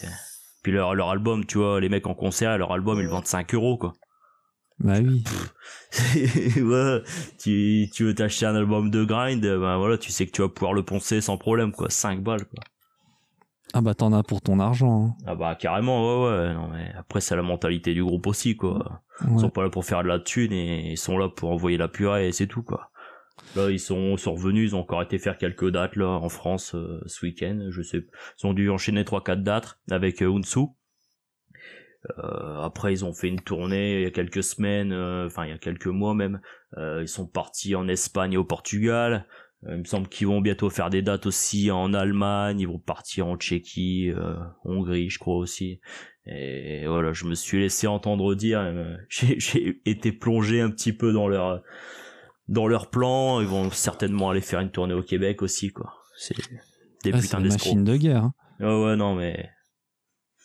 puis leur, leur album, tu vois, les mecs en concert, leur album, ils vendent 5 euros, quoi. Bah oui. [LAUGHS] ouais, tu, tu veux t'acheter un album de grind, ben voilà, tu sais que tu vas pouvoir le poncer sans problème, quoi. 5 balles, quoi. Ah bah t'en as pour ton argent. Hein. Ah bah carrément, ouais, ouais. Non, mais après, c'est la mentalité du groupe aussi, quoi. Ils sont pas là pour faire de la thune et ils sont là pour envoyer la purée et c'est tout, quoi. Là, ils sont, sont revenus, ils ont encore été faire quelques dates, là, en France, euh, ce week-end. Je sais, ils ont dû enchaîner 3-4 dates avec euh, Unsu. Euh, après, ils ont fait une tournée il y a quelques semaines, euh, enfin il y a quelques mois même. ils sont partis en Espagne et au Portugal. Euh, il me semble qu'ils vont bientôt faire des dates aussi en Allemagne, ils vont partir en Tchéquie, euh, Hongrie, je crois aussi. Et voilà, je me suis laissé entendre dire, euh, [LAUGHS] j'ai été plongé un petit peu dans leur dans leur plan. Ils vont certainement aller faire une tournée au Québec aussi, quoi. C'est des ah, putains d'escrocs. machine de guerre. Hein. ouais, non, mais.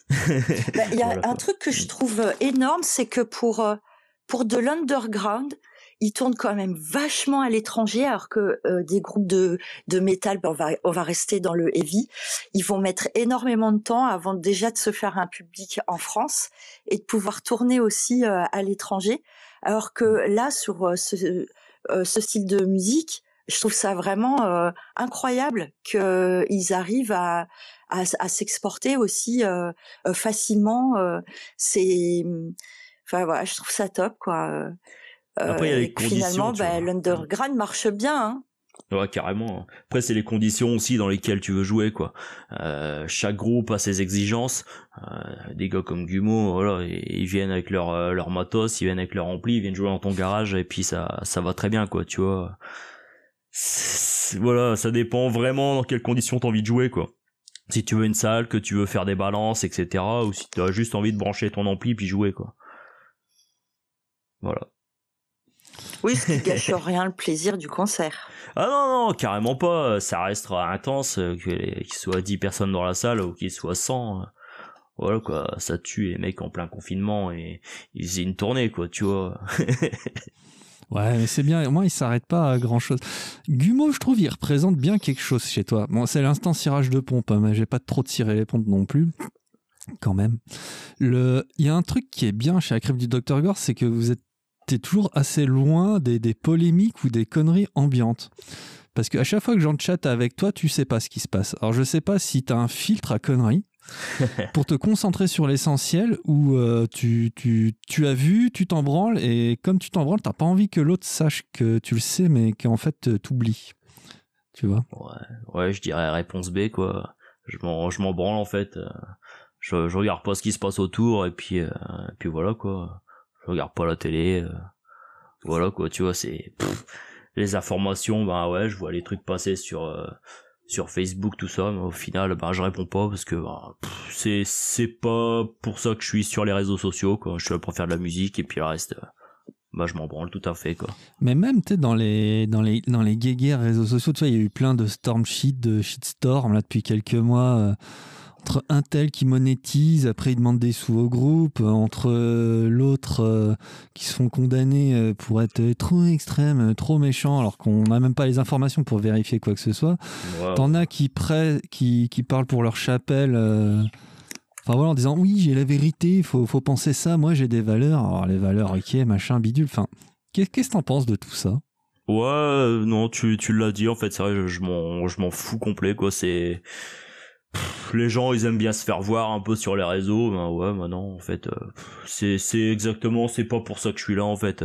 Bah, il y a [LAUGHS] un truc que je trouve énorme, c'est que pour pour de l'underground, ils tournent quand même vachement à l'étranger, alors que euh, des groupes de, de métal, ben on, va, on va rester dans le heavy, ils vont mettre énormément de temps avant déjà de se faire un public en France et de pouvoir tourner aussi euh, à l'étranger. Alors que là, sur euh, ce, ce style de musique, je trouve ça vraiment incroyable qu'ils arrivent à, à, à s'exporter aussi facilement. c'est, enfin voilà, je trouve ça top quoi. Après, il y a euh, conditions. Finalement, bah, l'underground marche bien. Hein. Ouais, carrément. Après, c'est les conditions aussi dans lesquelles tu veux jouer, quoi. Euh, chaque groupe a ses exigences. Euh, des gars comme Gumo, voilà, ils viennent avec leur leur matos, ils viennent avec leur ampli, ils viennent jouer dans ton garage et puis ça ça va très bien, quoi. Tu vois. Voilà, ça dépend vraiment dans quelles conditions t'as envie de jouer, quoi. Si tu veux une salle, que tu veux faire des balances, etc., ou si tu as juste envie de brancher ton ampli puis jouer, quoi. Voilà. Oui, ce qui gâche rien le plaisir du concert. Ah non, non, carrément pas. Ça restera intense, euh, qu'il soit 10 personnes dans la salle ou qu'il soit 100. Euh, voilà quoi, ça tue les mecs en plein confinement et ils faisaient une tournée quoi, tu vois. [LAUGHS] Ouais, mais c'est bien. Au moins, il s'arrête pas à grand chose. Gumo, je trouve, il représente bien quelque chose chez toi. Bon, c'est l'instant cirage de pompe, hein, mais j'ai pas trop tiré les pompes non plus. Quand même. Le, il y a un truc qui est bien chez la crème du Dr Gore, c'est que vous êtes toujours assez loin des, polémiques ou des conneries ambiantes. Parce qu'à chaque fois que j'en chatte avec toi, tu sais pas ce qui se passe. Alors je sais pas si tu as un filtre à conneries [LAUGHS] pour te concentrer sur l'essentiel ou euh, tu, tu, as vu, tu t'en branles et comme tu t'en branles, t'as pas envie que l'autre sache que tu le sais mais qu'en fait euh, t'oublies. Tu vois? Ouais, ouais, je dirais réponse B quoi. Je m'en, je m'en branle en fait. Je, je regarde pas ce qui se passe autour et puis, euh, et puis voilà quoi je regarde pas la télé. Euh, voilà quoi, tu vois, c'est les informations, ben ouais, je vois les trucs passer sur euh, sur Facebook tout ça, mais au final, ben je réponds pas parce que ben, c'est c'est pas pour ça que je suis sur les réseaux sociaux quoi. Je suis là pour faire de la musique et puis le reste. bah je m'en branle tout à fait quoi. Mais même tu dans les dans les dans les guéguerres réseaux sociaux, tu vois, il y a eu plein de storm shit, de shitstorm là depuis quelques mois entre un tel qui monétise, après il demande des sous au groupe, entre l'autre qui sont condamnés pour être trop extrêmes, trop méchants, alors qu'on n'a même pas les informations pour vérifier quoi que ce soit. T'en as qui, qui, qui parlent pour leur chapelle. Enfin voilà, en disant oui, j'ai la vérité, il faut, faut penser ça, moi j'ai des valeurs. Alors les valeurs, ok, machin, bidule. Enfin, qu'est-ce que t'en penses de tout ça? Ouais, non, tu, tu l'as dit, en fait, c'est vrai, je, je m'en fous complet, quoi. C'est. Les gens, ils aiment bien se faire voir un peu sur les réseaux. Ben ouais, maintenant, en fait, euh, c'est, c'est exactement, c'est pas pour ça que je suis là, en fait.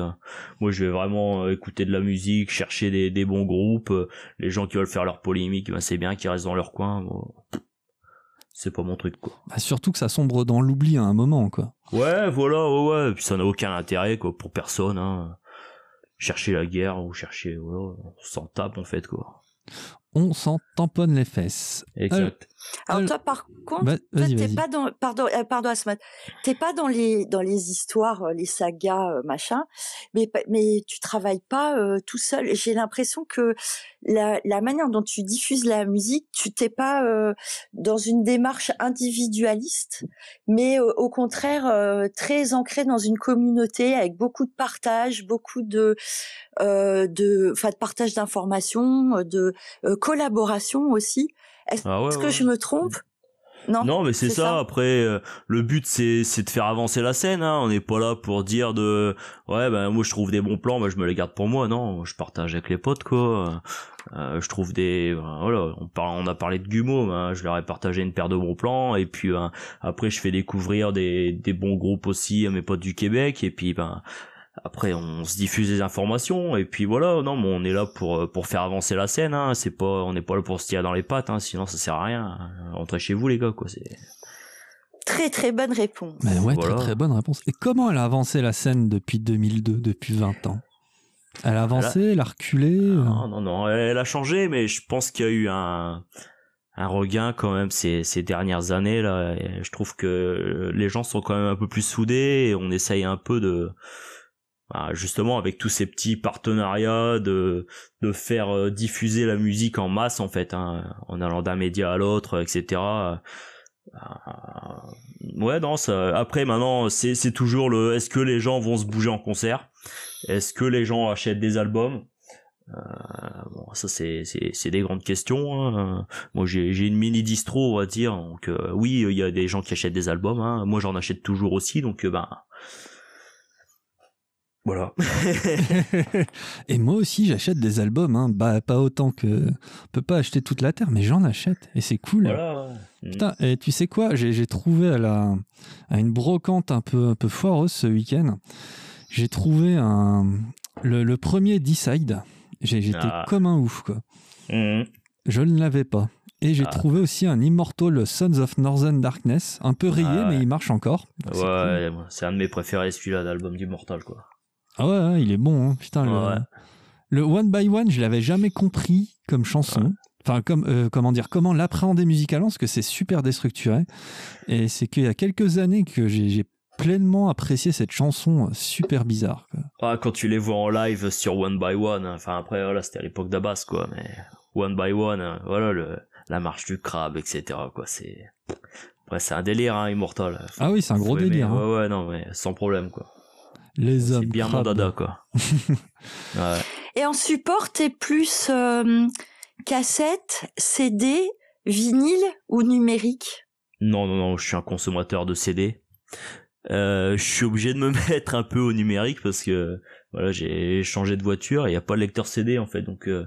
Moi, je vais vraiment euh, écouter de la musique, chercher des, des bons groupes. Les gens qui veulent faire leur polémique, ben c'est bien qu'ils restent dans leur coin. c'est pas mon truc, quoi. Bah, surtout que ça sombre dans l'oubli à un moment, quoi. Ouais, voilà, ouais, ouais. Et puis ça n'a aucun intérêt, quoi, pour personne, hein chercher la guerre ou chercher voilà, on s'en tape en fait quoi on s'en tamponne les fesses. Exact. Alors, toi, par contre, bah, t'es pas dans, pardon, euh, pardon, t'es pas dans les dans les histoires, euh, les sagas, euh, machin, mais mais tu travailles pas tout seul. J'ai l'impression que la, la manière dont tu diffuses la musique, tu t'es pas dans une démarche individualiste, mais au contraire très ancré dans une communauté avec beaucoup de partage, beaucoup de de, enfin, de partage d'informations, de collaboration aussi. Est-ce ah que je me trompe? Non, non, mais c'est ça. Après, euh, le but c'est c'est de faire avancer la scène. Hein. On n'est pas là pour dire de ouais ben moi je trouve des bons plans, ben je me les garde pour moi. Non, je partage avec les potes quoi. Euh, je trouve des voilà. On parle, on a parlé de Gumo, ben, je leur ai partagé une paire de bons plans et puis ben, après je fais découvrir des des bons groupes aussi à mes potes du Québec et puis ben après on se diffuse des informations et puis voilà non mais on est là pour euh, pour faire avancer la scène hein. c'est pas on n'est pas là pour se tirer dans les pattes hein. sinon ça sert à rien. Rentrez chez vous les gars quoi c'est très très bonne réponse. Mais ouais très très bonne réponse. Et comment elle a avancé la scène depuis 2002 depuis 20 ans? Elle a avancé elle a, reculé non non non elle a changé mais je pense qu'il y a eu un un regain quand même ces, ces dernières années là. Je trouve que les gens sont quand même un peu plus soudés et on essaye un peu de bah, justement avec tous ces petits partenariats de de faire euh, diffuser la musique en masse en fait hein, en allant d'un média à l'autre etc euh, ouais non ça après maintenant c'est c'est toujours le est-ce que les gens vont se bouger en concert? Est-ce que les gens achètent des albums? Euh, bon ça c'est c'est des grandes questions hein. moi j'ai j'ai une mini distro on va dire donc euh, oui il y a des gens qui achètent des albums hein. moi j'en achète toujours aussi donc ben voilà. [LAUGHS] et moi aussi, j'achète des albums. Hein. Bah, pas autant que. On peut pas acheter toute la terre, mais j'en achète. Et c'est cool. Voilà. Putain, et tu sais quoi? J'ai trouvé à, la, à une brocante un peu, un peu foireuse ce week-end. J'ai trouvé un, le, premier D-Side. J'étais ah. comme un ouf, quoi. Mmh. Je ne l'avais pas. Et j'ai ah. trouvé aussi un Immortal Sons of Northern Darkness, un peu rayé, ah mais il marche encore. Ouais, c'est un de mes préférés, celui-là, d'album d'Immortal, quoi. Ah ouais, il est bon, hein. putain. Le, One by One, je l'avais jamais compris comme chanson. Enfin, comme, euh, comment dire, comment l'appréhender musicalement, parce que c'est super déstructuré. Et c'est qu'il y a quelques années que j'ai pleinement apprécié cette chanson super bizarre. Ah, quand tu les vois en live sur One by One, hein, enfin après, voilà, c'était à l'époque d'Abbas, quoi, mais One by One, hein, voilà, le, la marche du crabe, etc., quoi, c'est. Après, c'est un délire, hein, Immortal. ah oui, c'est un gros délire. Ouais, ouais, non, mais sans problème, quoi. Les hommes. C'est bien mon dada, quoi. [LAUGHS] ouais. Et en support, t'es plus euh, cassette, CD, vinyle ou numérique? Non, non, non, je suis un consommateur de CD. Euh, je suis obligé de me [LAUGHS] mettre un peu au numérique parce que voilà, j'ai changé de voiture et il n'y a pas de lecteur CD en fait, donc euh,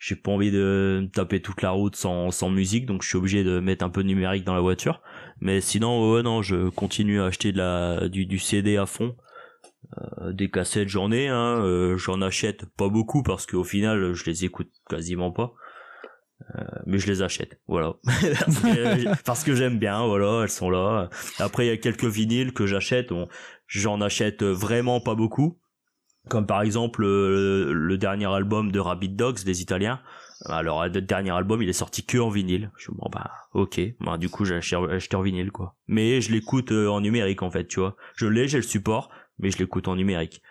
j'ai pas envie de taper toute la route sans, sans musique, donc je suis obligé de mettre un peu de numérique dans la voiture. Mais sinon, ouais, non, je continue à acheter de la, du, du CD à fond. Euh, des cassettes j'en ai hein, euh, j'en achète pas beaucoup parce qu'au final je les écoute quasiment pas. Euh, mais je les achète voilà. [LAUGHS] [LAUGHS] Parce que, j'aime bien voilà elles sont là. Après il y a quelques vinyles que j'achète. J'en achète vraiment pas beaucoup. Comme par exemple le, dernier album de Rabbit Dogs des Italiens. Alors le dernier album il est sorti que en vinyle. Je bon bah ok. Bah, du coup j'ai acheté en vinyle quoi. Mais je l'écoute en numérique en fait tu vois. Je l'ai j'ai le support mais je l'écoute en numérique.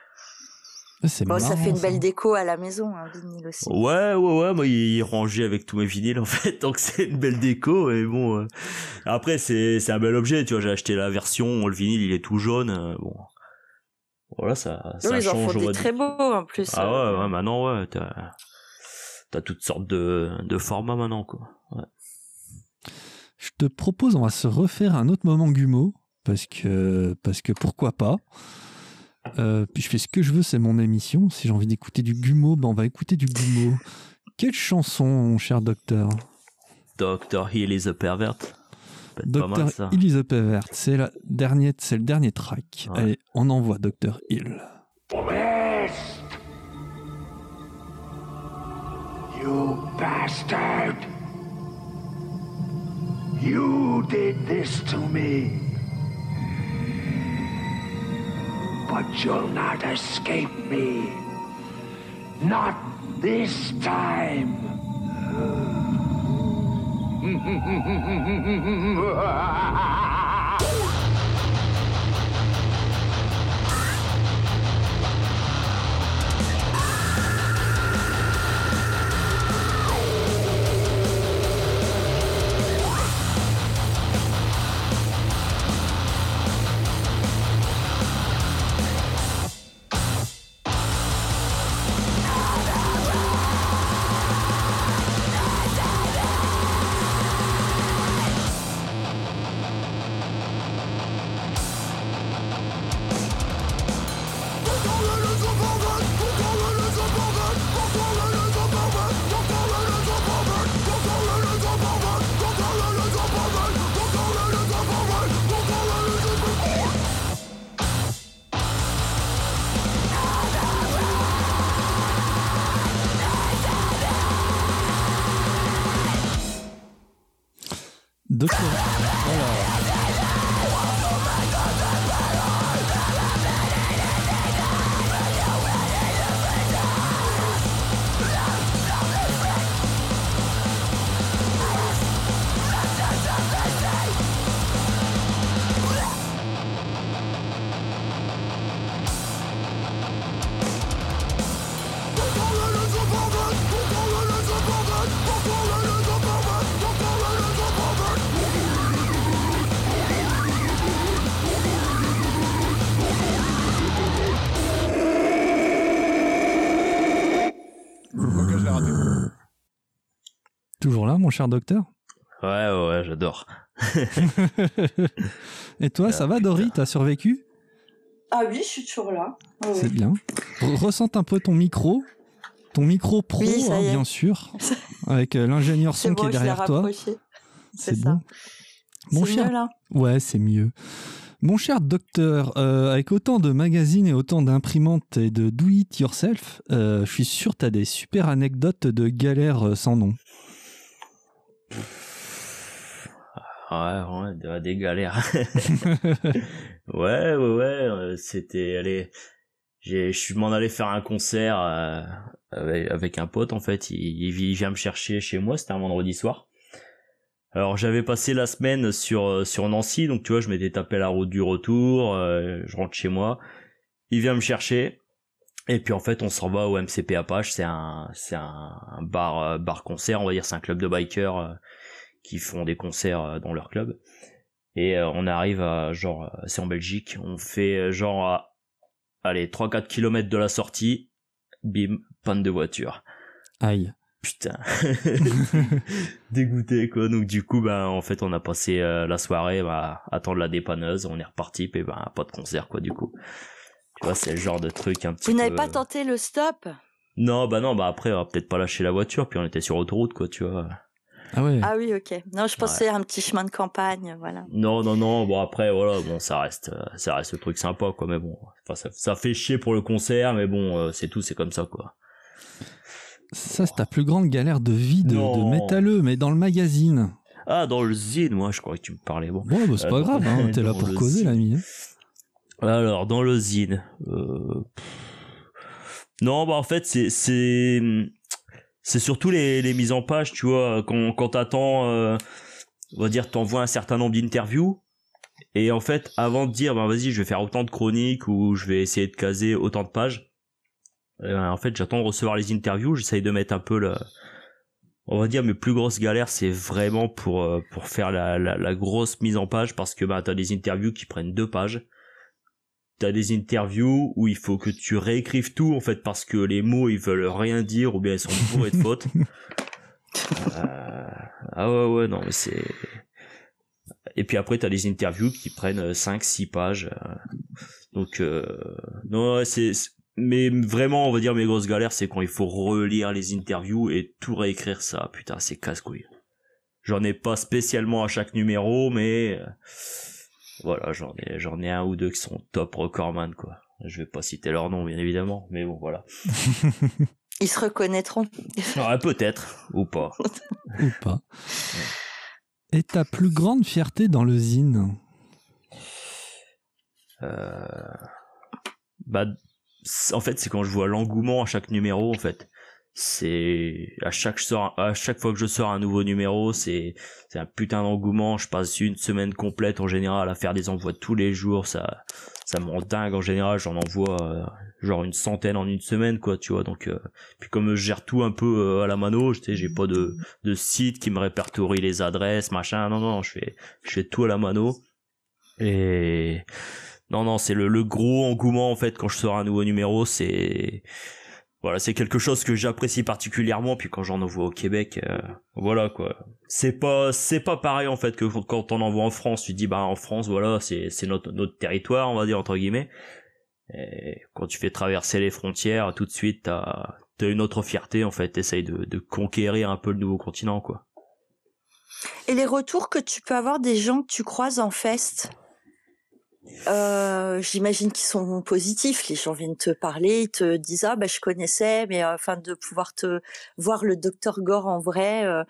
C'est Bon, ça fait une belle déco à la maison, un vinyle aussi. Ouais, ouais, ouais, moi il est rangé avec tous mes vinyles en [LAUGHS] fait, donc c'est une belle déco et bon. euh, Après c'est c'est un bel objet, tu vois, j'ai acheté la version, le vinyle il est tout jaune, euh, bon. Voilà, ça ça Oui, ils en font on des très beaux en plus. Ah euh. ouais, ouais, maintenant ouais, t'as t'as toutes sortes de de formats maintenant quoi. Ouais. Je te propose, on va se refaire un autre moment Gumo, parce que, parce que pourquoi pas. Euh, puis je fais ce que je veux, c'est mon émission. Si j'ai envie d'écouter du Gumo, ben on va écouter du Gumo. Quelle chanson, mon cher docteur Dr. Hill is a pervert. Docteur. Hill is a pervert, c'est la dernière, c'est le dernier track. Ouais. Allez, on envoie Docteur Hill. West! You bastard! You did this to me. But you'll not escape me. Not this time. [LAUGHS] Toujours là, mon cher docteur Ouais, ouais, ouais, j'adore. [LAUGHS] Et toi, ça va, Dory T'as survécu Ah oui, je suis toujours là. Oui. C'est bien. Re- Ressente un peu ton micro. Ton micro pro, Oui, hein, bien sûr. Avec euh, l'ingénieur son bon, qui est derrière toi. C'est ça. bon. Mon C'est cher mieux, là Ouais, c'est mieux. Mon cher docteur, euh, avec autant de magazines et autant d'imprimantes et de do it yourself, euh, je suis sûr que tu as des super anecdotes de galères sans nom. Ouais, ouais, des, galères. [LAUGHS] [LAUGHS] ouais, ouais, ouais, euh, c'était, allez, j'ai, je suis m'en allé faire un concert euh, avec, avec un pote en fait. Il, il vi- il vient me chercher chez moi. C'était un vendredi soir. Alors j'avais passé la semaine sur euh, sur Nancy, donc tu vois, je m'étais tapé la route du retour. euh, je rentre chez moi. Il vient me chercher. Et puis en fait, on s'en va au MCP Apache. C'est un c'est un, un bar euh, bar concert, on va dire. C'est un club de bikers. euh, qui font des concerts euh, dans leur club. Et on arrive à genre, c'est en Belgique, on fait genre, à, allez, 3-4 kilomètres de la sortie, bim, panne de voiture. Aïe. Putain. [LAUGHS] Dégoûté quoi. Donc du coup, ben en fait, on a passé la soirée bah, à attendre la dépanneuse, on est reparti, puis ben pas de concert quoi du coup. Tu vois, c'est le genre de truc un petit Vous n'avez peu- pas tenté le stop? Non, bah non, bah après, on va peut-être pas lâcher la voiture, puis on était sur autoroute quoi, tu vois. Ah ouais. Ah oui, ok. Non, je pensais à un petit chemin de campagne, voilà. Non, non, non. Bon après, voilà, bon, ça reste, euh, ça reste le truc sympa, quoi. Mais bon, enfin, ça, ça fait chier pour le concert, mais bon, euh, c'est tout, c'est comme ça, quoi. Ça, c'est ta plus grande galère de vie de, de métalleux, mais dans le magazine. Ah, dans le zine, moi, je croyais que tu me parlais. Bon. Bon, bah, c'est Euh, pas grave, hein, t'es là pour causer, l'ami. Alors, dans le zine, euh, non, bah en fait, c'est, c'est, c'est surtout les, les mises en page, tu vois, quand, quand t'attends, euh, on va dire, t'envoies un certain nombre d'interviews. Et en fait, avant de dire, ben vas-y, je vais faire autant de chroniques ou je vais essayer de caser autant de pages, en fait, j'attends de recevoir les interviews. J'essaye de mettre un peu le, on va dire mes plus grosses galères, c'est vraiment pour euh, pour faire la, la, grosse mise en page parce que bah t'as des interviews qui prennent deux pages. T'as des interviews où il faut que tu réécrives tout en fait parce que les mots ils veulent rien dire ou bien ils sont bourrés de fautes. [LAUGHS] Euh, ah ouais ouais non mais c'est et puis après t'as des interviews qui prennent 5 6 pages. Donc euh, non c'est mais vraiment, on va dire, mes grosses galères, c'est quand il faut relire les interviews et tout réécrire ça. Putain, c'est casse-couille. J'en ai pas spécialement à chaque numéro, mais euh, voilà, j'en ai, j'en ai un ou deux qui sont top recordman, quoi. Je vais pas citer leur nom, bien évidemment, mais bon, voilà. [LAUGHS] Ils se reconnaîtront. Ouais, peut-être, ou pas. [LAUGHS] ou pas. Et ta plus grande fierté dans le zine euh... Bah, en fait, c'est quand je vois l'engouement à chaque numéro, en fait. C'est à chaque à chaque fois que je sors un nouveau numéro, c'est c'est un putain d'engouement. Je passe une semaine complète en général à faire des envois tous les jours. Ça ça me rend dingue en général. J'en envoie euh, genre une centaine en une semaine, quoi, tu vois. Donc euh, puis comme je gère tout un peu euh, à la mano, je sais, j'ai pas de de site qui me répertorie les adresses, machin. Non non, je fais je fais tout à la mano et non, non, c'est le, le, gros engouement en fait quand je sors un nouveau numéro, c'est voilà, c'est quelque chose que j'apprécie particulièrement. Puis quand j'en envoie au Québec, euh, voilà quoi. C'est pas c'est pas pareil en fait que quand on envoie en France, tu dis bah en France voilà c'est c'est notre notre territoire on va dire entre guillemets. Et quand tu fais traverser les frontières, tout de suite t'as as une autre fierté en fait. T'essayes de de conquérir un peu le nouveau continent quoi. Et les retours que tu peux avoir des gens que tu croises en fest, euh, j'imagine qu'ils sont positifs. Les gens viennent te parler, ils te disent ah bah je connaissais, mais afin de pouvoir te voir le docteur Gore en vrai euh,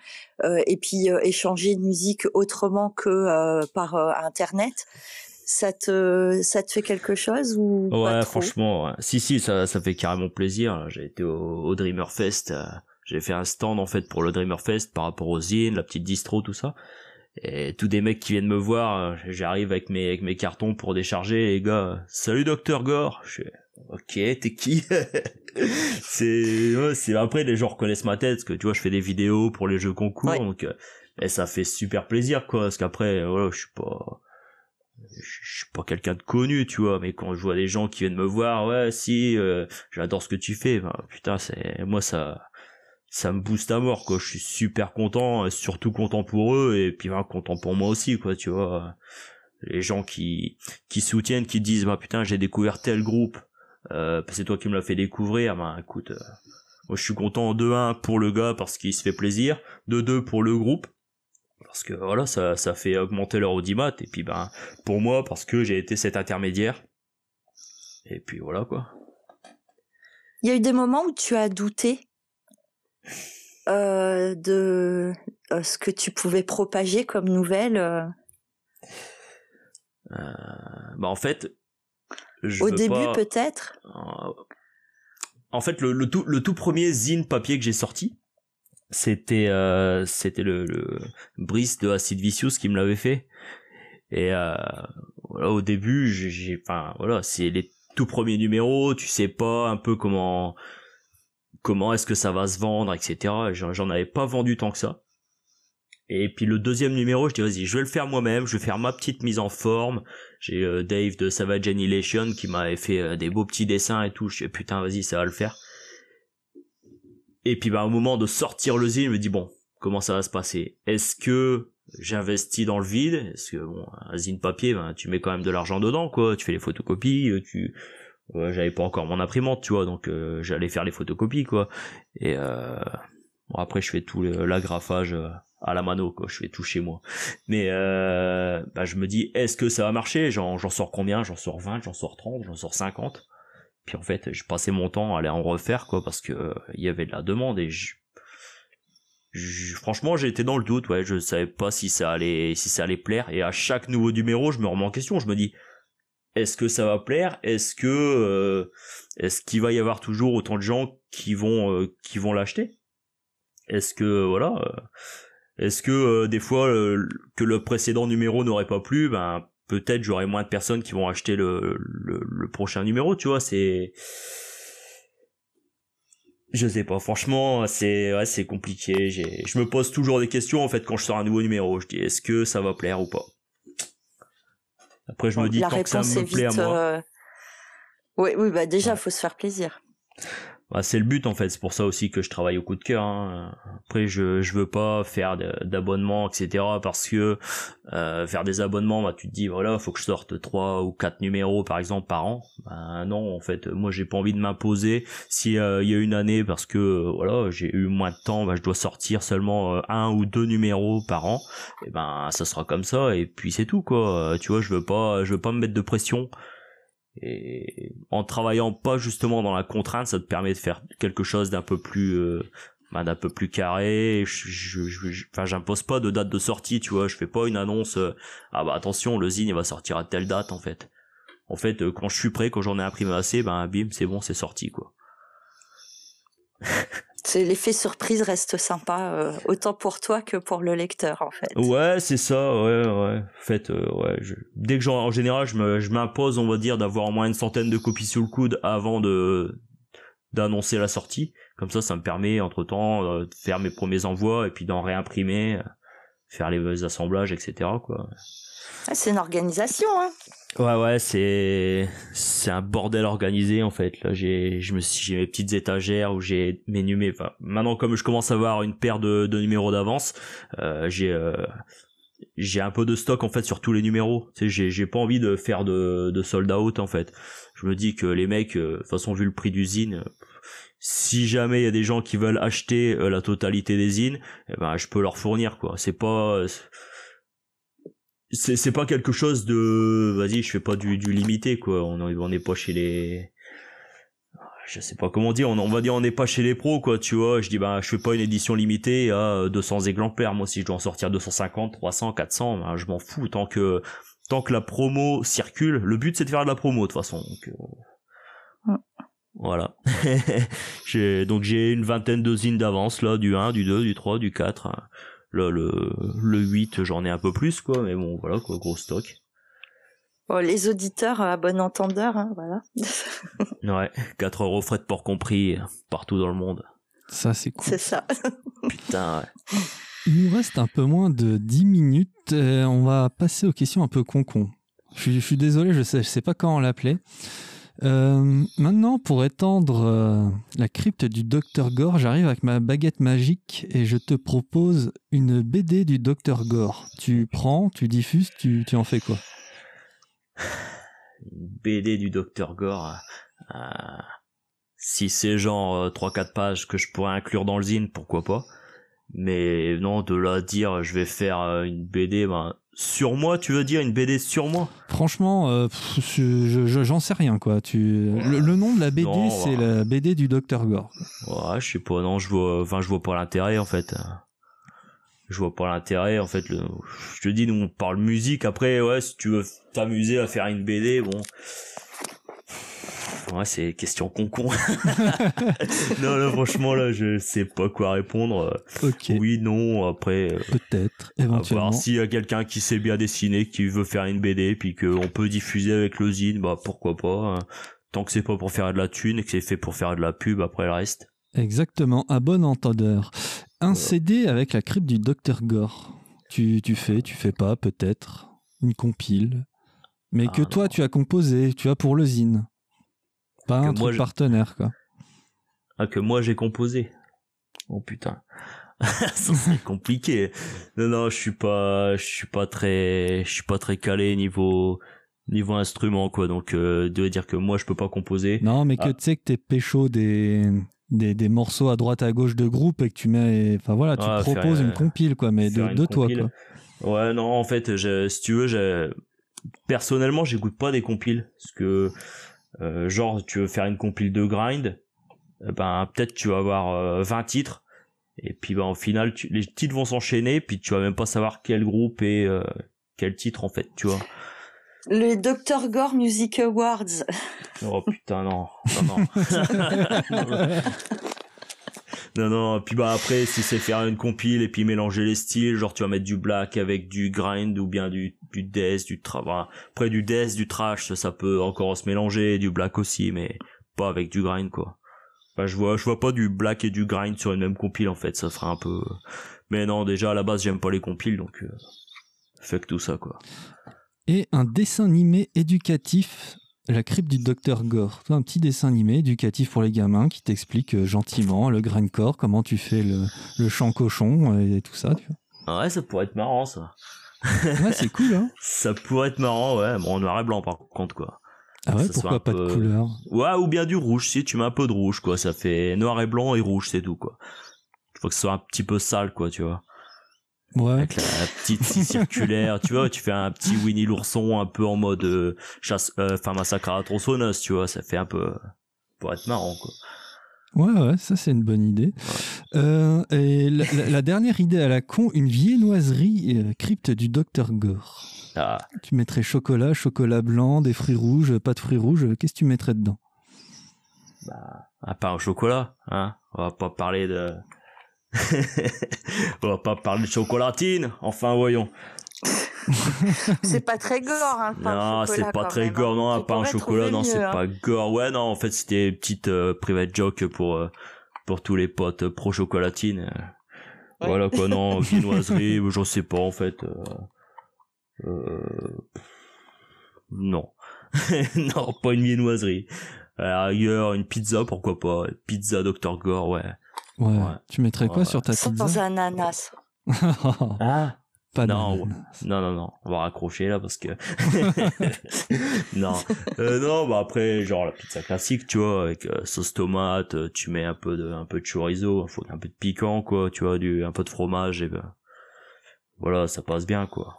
euh, et puis échanger de musique autrement que par internet. Ça te ça te fait quelque chose ou ouais franchement si si ça ça fait carrément plaisir. J'ai été au, au Dreamer Fest. j'ai fait un stand en fait pour le Dreamer Fest par rapport aux zines, la petite distro, tout ça et tous des mecs qui viennent me voir, euh, j'arrive avec mes avec mes cartons pour décharger et les gars, salut docteur Gore. Je fais OK, t'es qui? [LAUGHS] C'est c'est après les gens reconnaissent ma tête parce que tu vois, je fais des vidéos pour les jeux concours donc euh, et ça fait super plaisir quoi parce qu'après voilà, je suis pas je suis pas quelqu'un de connu, tu vois, mais quand je vois des gens qui viennent me voir, ouais, si, euh, j'adore ce que tu fais, ben, putain, c'est, moi, ça, ça me booste à mort quoi. Je suis super content surtout content pour eux et puis ben, content pour moi aussi quoi tu vois. Les gens qui qui soutiennent qui disent bah putain j'ai découvert tel groupe euh, c'est toi qui me l'as fait découvrir ben écoute euh, moi je suis content de 1 pour le gars parce qu'il se fait plaisir de 2 pour le groupe parce que voilà ça ça fait augmenter leur audimat et puis ben pour moi parce que j'ai été cet intermédiaire. Et puis voilà quoi. Il y a eu des moments où tu as douté? Euh, de euh, ce que tu pouvais propager comme nouvelle euh? bah en fait au début peut-être? en fait le, tout le tout premier zine papier que j'ai sorti c'était c'était le, le Brice de Acid Vicious qui me l'avait fait et voilà au début j'ai enfin voilà c'est les tout premiers numéros tu sais pas un peu comment comment est-ce que ça va se vendre, etc. J'en avais pas vendu tant que ça. Et puis le deuxième numéro, je dis vas-y, je vais le faire moi-même, je vais faire ma petite mise en forme. J'ai euh, Dave de Savage Annihilation qui m'avait fait euh, des beaux petits dessins et tout. Je dis putain vas-y, ça va le faire. Et puis bah au moment de sortir le zine, je me dis bon, comment ça va se passer? Est-ce que j'investis dans le vide? Est-ce que bon, un zine papier, ben, tu mets quand même de l'argent dedans, quoi. Tu fais les photocopies, euh, j'avais pas encore mon imprimante tu vois donc euh, j'allais faire les photocopies quoi. Et euh, bon, après je fais tout l'agrafage euh, à la mano quoi. Je fais tout chez moi. Mais euh, bah, je me dis est-ce que ça va marcher? J'en sors combien? J'en sors 20 j'en sors 30 j'en sors 50 puis en fait je passais mon temps à aller en refaire quoi parce que il y avait de la demande et je, franchement j'étais dans le doute ouais. Je savais pas si ça allait si ça allait plaire. Et à chaque nouveau numéro je me remets en question. Je me dis est-ce que ça va plaire? Est-ce que euh, est-ce qu'il va y avoir toujours autant de gens qui vont euh, qui vont l'acheter? Est-ce que voilà euh, Est-ce que des fois que le précédent numéro n'aurait pas plu Ben peut-être j'aurai moins de personnes qui vont acheter le, le, prochain numéro. Tu vois, c'est Je sais pas, franchement, c'est c'est compliqué. J'ai, je me pose toujours des questions en fait quand je sors un nouveau numéro. Je dis est-ce que ça va plaire ou pas? Après, je me dis La tant que ça réponse me est plaît à vite. moi. euh, Oui, oui, bah déjà, Ouais. faut se faire plaisir. Bah, c'est le but en fait, c'est pour ça aussi que je travaille au coup de cœur. hein. Après, je je veux pas faire d'abonnements, etc. Parce que euh, faire des abonnements, bah tu te dis voilà, faut que je sorte trois ou quatre numéros par exemple par an. Bah non, en fait, moi j'ai pas envie de m'imposer. Si euh, il y a une année parce que euh, voilà, j'ai eu moins de temps, bah je dois sortir seulement un ou deux numéros par an. Et ben ça sera comme ça et puis c'est tout quoi. Tu vois, je veux pas je veux pas me mettre de pression. Et en travaillant pas justement dans la contrainte, ça te permet de faire quelque chose d'un peu plus, bah, d'un peu plus carré. Je- enfin, j'impose pas de date de sortie, tu vois. Je fais pas une annonce. euh, ah bah attention, le zine il va sortir à telle date en fait. En fait, euh, quand je suis prêt, quand j'en ai imprimé assez, ben bim, c'est bon, c'est sorti quoi. C'est l'effet surprise reste sympa, euh, autant pour toi que pour le lecteur, en fait. Ouais, c'est ça, ouais, ouais. En fait, euh, ouais, je- dès que j'en, en général, je me, je m'impose, on va dire, d'avoir au moins une centaine de copies sous le coude avant de, d'annoncer la sortie. Comme ça, ça me permet, entre temps, de faire mes premiers envois et puis d'en réimprimer, euh, faire les assemblages, etc., quoi. Ah, c'est une organisation, hein. Ouais, ouais, c'est, c'est un bordel organisé, en fait. Là, j'ai, je me suis, j'ai mes petites étagères où j'ai mes numéros, maintenant, comme je commence à avoir une paire de, de numéros d'avance, euh, j'ai, euh, j'ai un peu de stock, en fait, sur tous les numéros. Tu sais, j'ai, j'ai pas envie de faire de, de sold out, en fait. Je me dis que les mecs, euh, de toute façon, vu le prix d'usine, si jamais il y a des gens qui veulent acheter euh, la totalité des zines, eh ben, je peux leur fournir, quoi. C'est pas, c'est c'est pas quelque chose de vas-y je fais pas du, du limité quoi. On on n'est pas chez les je sais pas comment dire. On, on va dire on n'est pas chez les pros quoi tu vois. Je dis bah je fais pas une édition limitée à 200 exemplaires. Moi si je dois en sortir 250 300 400 ben, je m'en fous. Tant que tant que la promo circule le but c'est de faire de la promo de toute façon. Donc euh, voilà. [LAUGHS] J'ai donc j'ai une vingtaine de zines d'avance là du 1 du 2 du 3 du 4 hein. Là, le, le 8, j'en ai un peu plus, quoi, mais bon, voilà, quoi, gros stock. Bon, les auditeurs, à bon entendeur, hein, voilà. [LAUGHS] Ouais, 4 euros frais de port compris, partout dans le monde. Ça, c'est cool. c'est ça. [LAUGHS] Putain, ouais. Il nous reste un peu moins de 10 minutes. euh, on va passer aux questions un peu con-con. Je suis, je suis désolé, je sais, je sais pas comment l'appeler. Euh, maintenant, pour étendre euh, la crypte du Docteur Gore, j'arrive avec ma baguette magique et je te propose une BD du Docteur Gore. Tu prends, tu diffuses, tu, en fais quoi? Une BD du Dr Gore. euh, si c'est genre euh, 3-4 pages que je pourrais inclure dans le zine, pourquoi pas. Mais non, de là dire je vais faire une BD, ben, sur moi, tu veux dire une BD sur moi? Franchement, euh, pff, je- je- j'en sais rien quoi. Tu, le, le nom de la BD, Non, c'est voilà. la BD du Docteur Gore. Ouais, je sais pas, non, je vois, enfin, je vois pas l'intérêt, en fait. Je vois pas l'intérêt, en fait, le, je te dis, nous, on parle musique, après, ouais, si tu veux t'amuser à faire une BD, bon. C'est question con-con. [LAUGHS] non, là, franchement, là, je sais pas quoi répondre. Oui, non, après, euh, peut-être, éventuellement. voir s'il y a quelqu'un qui sait bien dessiner, qui veut faire une BD, puis qu'on peut diffuser avec le zine, bah, pourquoi pas. hein. Tant que c'est pas pour faire de la thune et que c'est fait pour faire de la pub, après le reste. Exactement, à bon entendeur. Un Voilà. CD avec la crypte du Dr Gore. Tu, tu fais, tu fais pas, peut-être. Une compile. Mais Ah, que toi, non. tu as composé, tu as pour le zine. Pas un truc partenaire, quoi. Ah, que moi j'ai composé. Oh putain. [LAUGHS] Ça c'est compliqué. Non, non, je suis pas, je suis pas très, je suis pas très calé niveau, niveau instrument, quoi. Donc, euh, de dire que moi je peux pas composer. Non, mais que Ah. tu sais que t'es pécho des, des, des morceaux à droite à gauche de groupe et que tu mets. Enfin voilà, tu Ah, proposes euh, une compile, quoi, mais de, toi, compile. quoi. Ouais, non, en fait, je, si tu veux, je, personnellement, j'écoute pas des compiles. Parce que, euh, genre, tu veux faire une compile de grind, eh ben, peut-être tu vas avoir euh, 20 titres. Et puis, ben, au final, tu, les titres vont s'enchaîner, puis tu vas même pas savoir quel groupe et euh, quel titre, en fait, tu vois. Le Dr Gore Music Awards. Oh putain, non. Non, non. [LAUGHS] [LAUGHS] non, non. Puis bah après, si c'est faire une compile et puis mélanger les styles, genre tu vas mettre du black avec du grind ou bien du, du death, du tra... voilà. Après du death, du trash, ça, peut encore se mélanger, du black aussi, mais pas avec du grind quoi. Enfin, je vois, je vois pas du black et du grind sur une même compile en fait, ça ferait un peu. Mais non, déjà à la base j'aime pas les compiles donc euh... fuck tout ça quoi. Et un dessin animé éducatif, La crypte du docteur Gore. Un petit dessin animé éducatif pour les gamins qui t'explique euh, gentiment le grindcore, comment tu fais le, le chant cochon et tout ça. Tu vois. Ouais, ça pourrait être marrant ça. ouais, c'est cool hein. [LAUGHS] Ça pourrait être marrant, ouais. Bon, en noir et blanc par contre quoi. Ah ouais, pourquoi pas peu... de couleur? Ouais, ou bien du rouge, si tu mets un peu de rouge, quoi. Ça fait noir et blanc et rouge, c'est tout, quoi. Faut que ce soit un petit peu sale, quoi, tu vois. Ouais. Avec la, la petite scie circulaire, tu vois, tu fais un petit Winnie l'ourson un peu en mode euh, chasse, enfin euh, massacre à la tronçonneuse, tu vois, ça fait un peu pour être marrant, quoi. Ouais, ouais, ça c'est une bonne idée. Ouais. Euh, et la, la, la, dernière idée à la con, une viennoiserie euh, crypte du docteur Gore. Ah. Tu mettrais chocolat, chocolat blanc, des fruits rouges, pas de fruits rouges. Qu'est-ce que tu mettrais dedans? Bah, un pain au chocolat, hein. On va pas parler de. On va pas parler de chocolatine. Enfin, voyons. [LAUGHS] c'est pas très gore, hein. Non, c'est pas très même, gore, non. Un pain au chocolat, non, c'est hein. pas gore. Ouais, non, en fait, c'était une petite euh, private joke pour euh, pour tous les potes pro chocolatine. Ouais. Voilà quoi, non, [LAUGHS] viennoiserie, je sais pas en fait. Euh... Non. [LAUGHS] non, pas une viennoiserie. Ailleurs, une pizza, pourquoi pas. Pizza Dr Gore, ouais. Ouais. ouais. Tu mettrais quoi ouais. sur ta pizza Sans ananas. [LAUGHS] ah pas non, de non, non, non, on va raccrocher là parce que [LAUGHS] non, euh, non, bah après genre la pizza classique, tu vois, avec euh, sauce tomate, euh, tu mets un peu de, un peu de chorizo, faut un peu de piquant quoi, tu vois, du, un peu de fromage et ben voilà, ça passe bien quoi.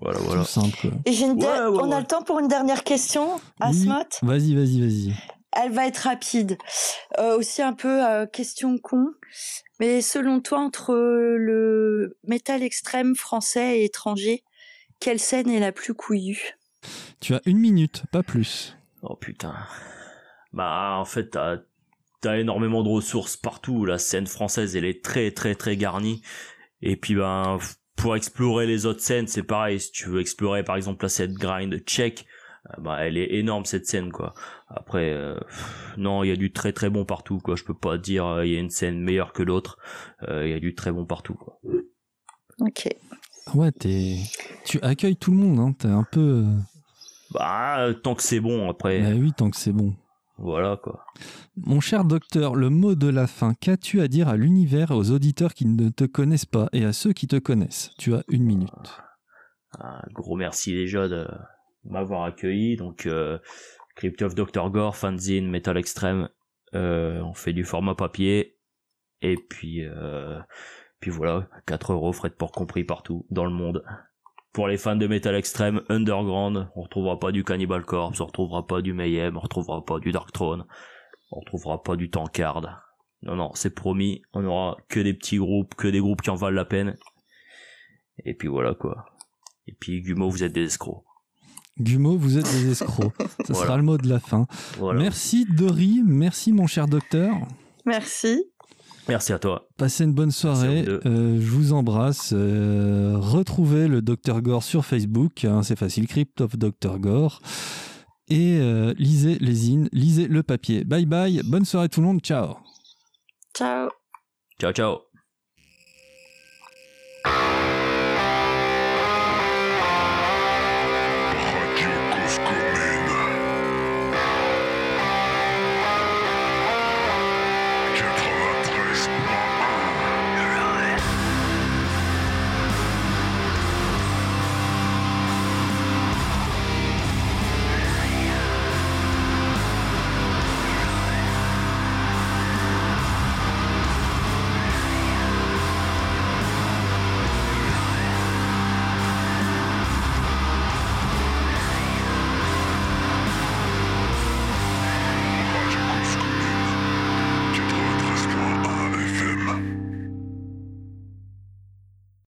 Voilà, voilà. Tout simple. Et j'ai une Ouais, ouais, on a ouais. le temps pour une dernière question, Oui. Asmot Vas-y, vas-y, vas-y. Elle va être rapide. Euh, aussi un peu euh, question con. Mais selon toi, entre le métal extrême français et étranger, quelle scène est la plus couillue? Tu as une minute, pas plus. Oh putain. Bah en fait t'as t'as énormément de ressources partout. La scène française elle est très très très garnie. Et puis ben pour explorer les autres scènes c'est pareil. Si tu veux explorer par exemple la scène grind tchèque, bah elle est énorme cette scène quoi. Après euh, non il y a du très très bon partout quoi. Je peux pas dire euh, il y a une scène meilleure que l'autre. Euh, Il y a du très bon partout quoi. Ok. Ouais, t'es... tu accueilles tout le monde, hein. T'es un peu. Bah tant que c'est bon après. Bah oui, tant que c'est bon. Voilà quoi. Mon cher docteur, le mot de la fin, qu'as-tu à dire à l'univers et aux auditeurs qui ne te connaissent pas et à ceux qui te connaissent? Tu as une minute. un gros merci déjà de m'avoir accueilli. Donc, euh, Crypt of Dr. Gore, fanzine, Metal Extreme. Euh, on fait du format papier. Et puis, euh, puis voilà, 4 euros, frais de port compris partout dans le monde. Pour les fans de Metal Extreme, Underground, on retrouvera pas du Cannibal Corpse, on retrouvera pas du Mayhem, on retrouvera pas du Dark Throne, on retrouvera pas du Tankard. Non, non, c'est promis, on aura que des petits groupes, que des groupes qui en valent la peine. Et puis voilà quoi. Et puis Gumo, vous êtes des escrocs. Gumo, vous êtes des escrocs. [LAUGHS] Ce Voilà. sera le mot de la fin. Voilà. Merci Dory, merci mon cher docteur. Merci. Merci à toi. Passez une bonne soirée. Euh, je vous embrasse. Euh, retrouvez le Dr Gore sur Facebook. hein, c'est facile, Crypt of Dr Gore. Et euh, lisez les zines, lisez le papier. Bye bye. Bonne soirée tout le monde. Ciao. Ciao. Ciao, ciao.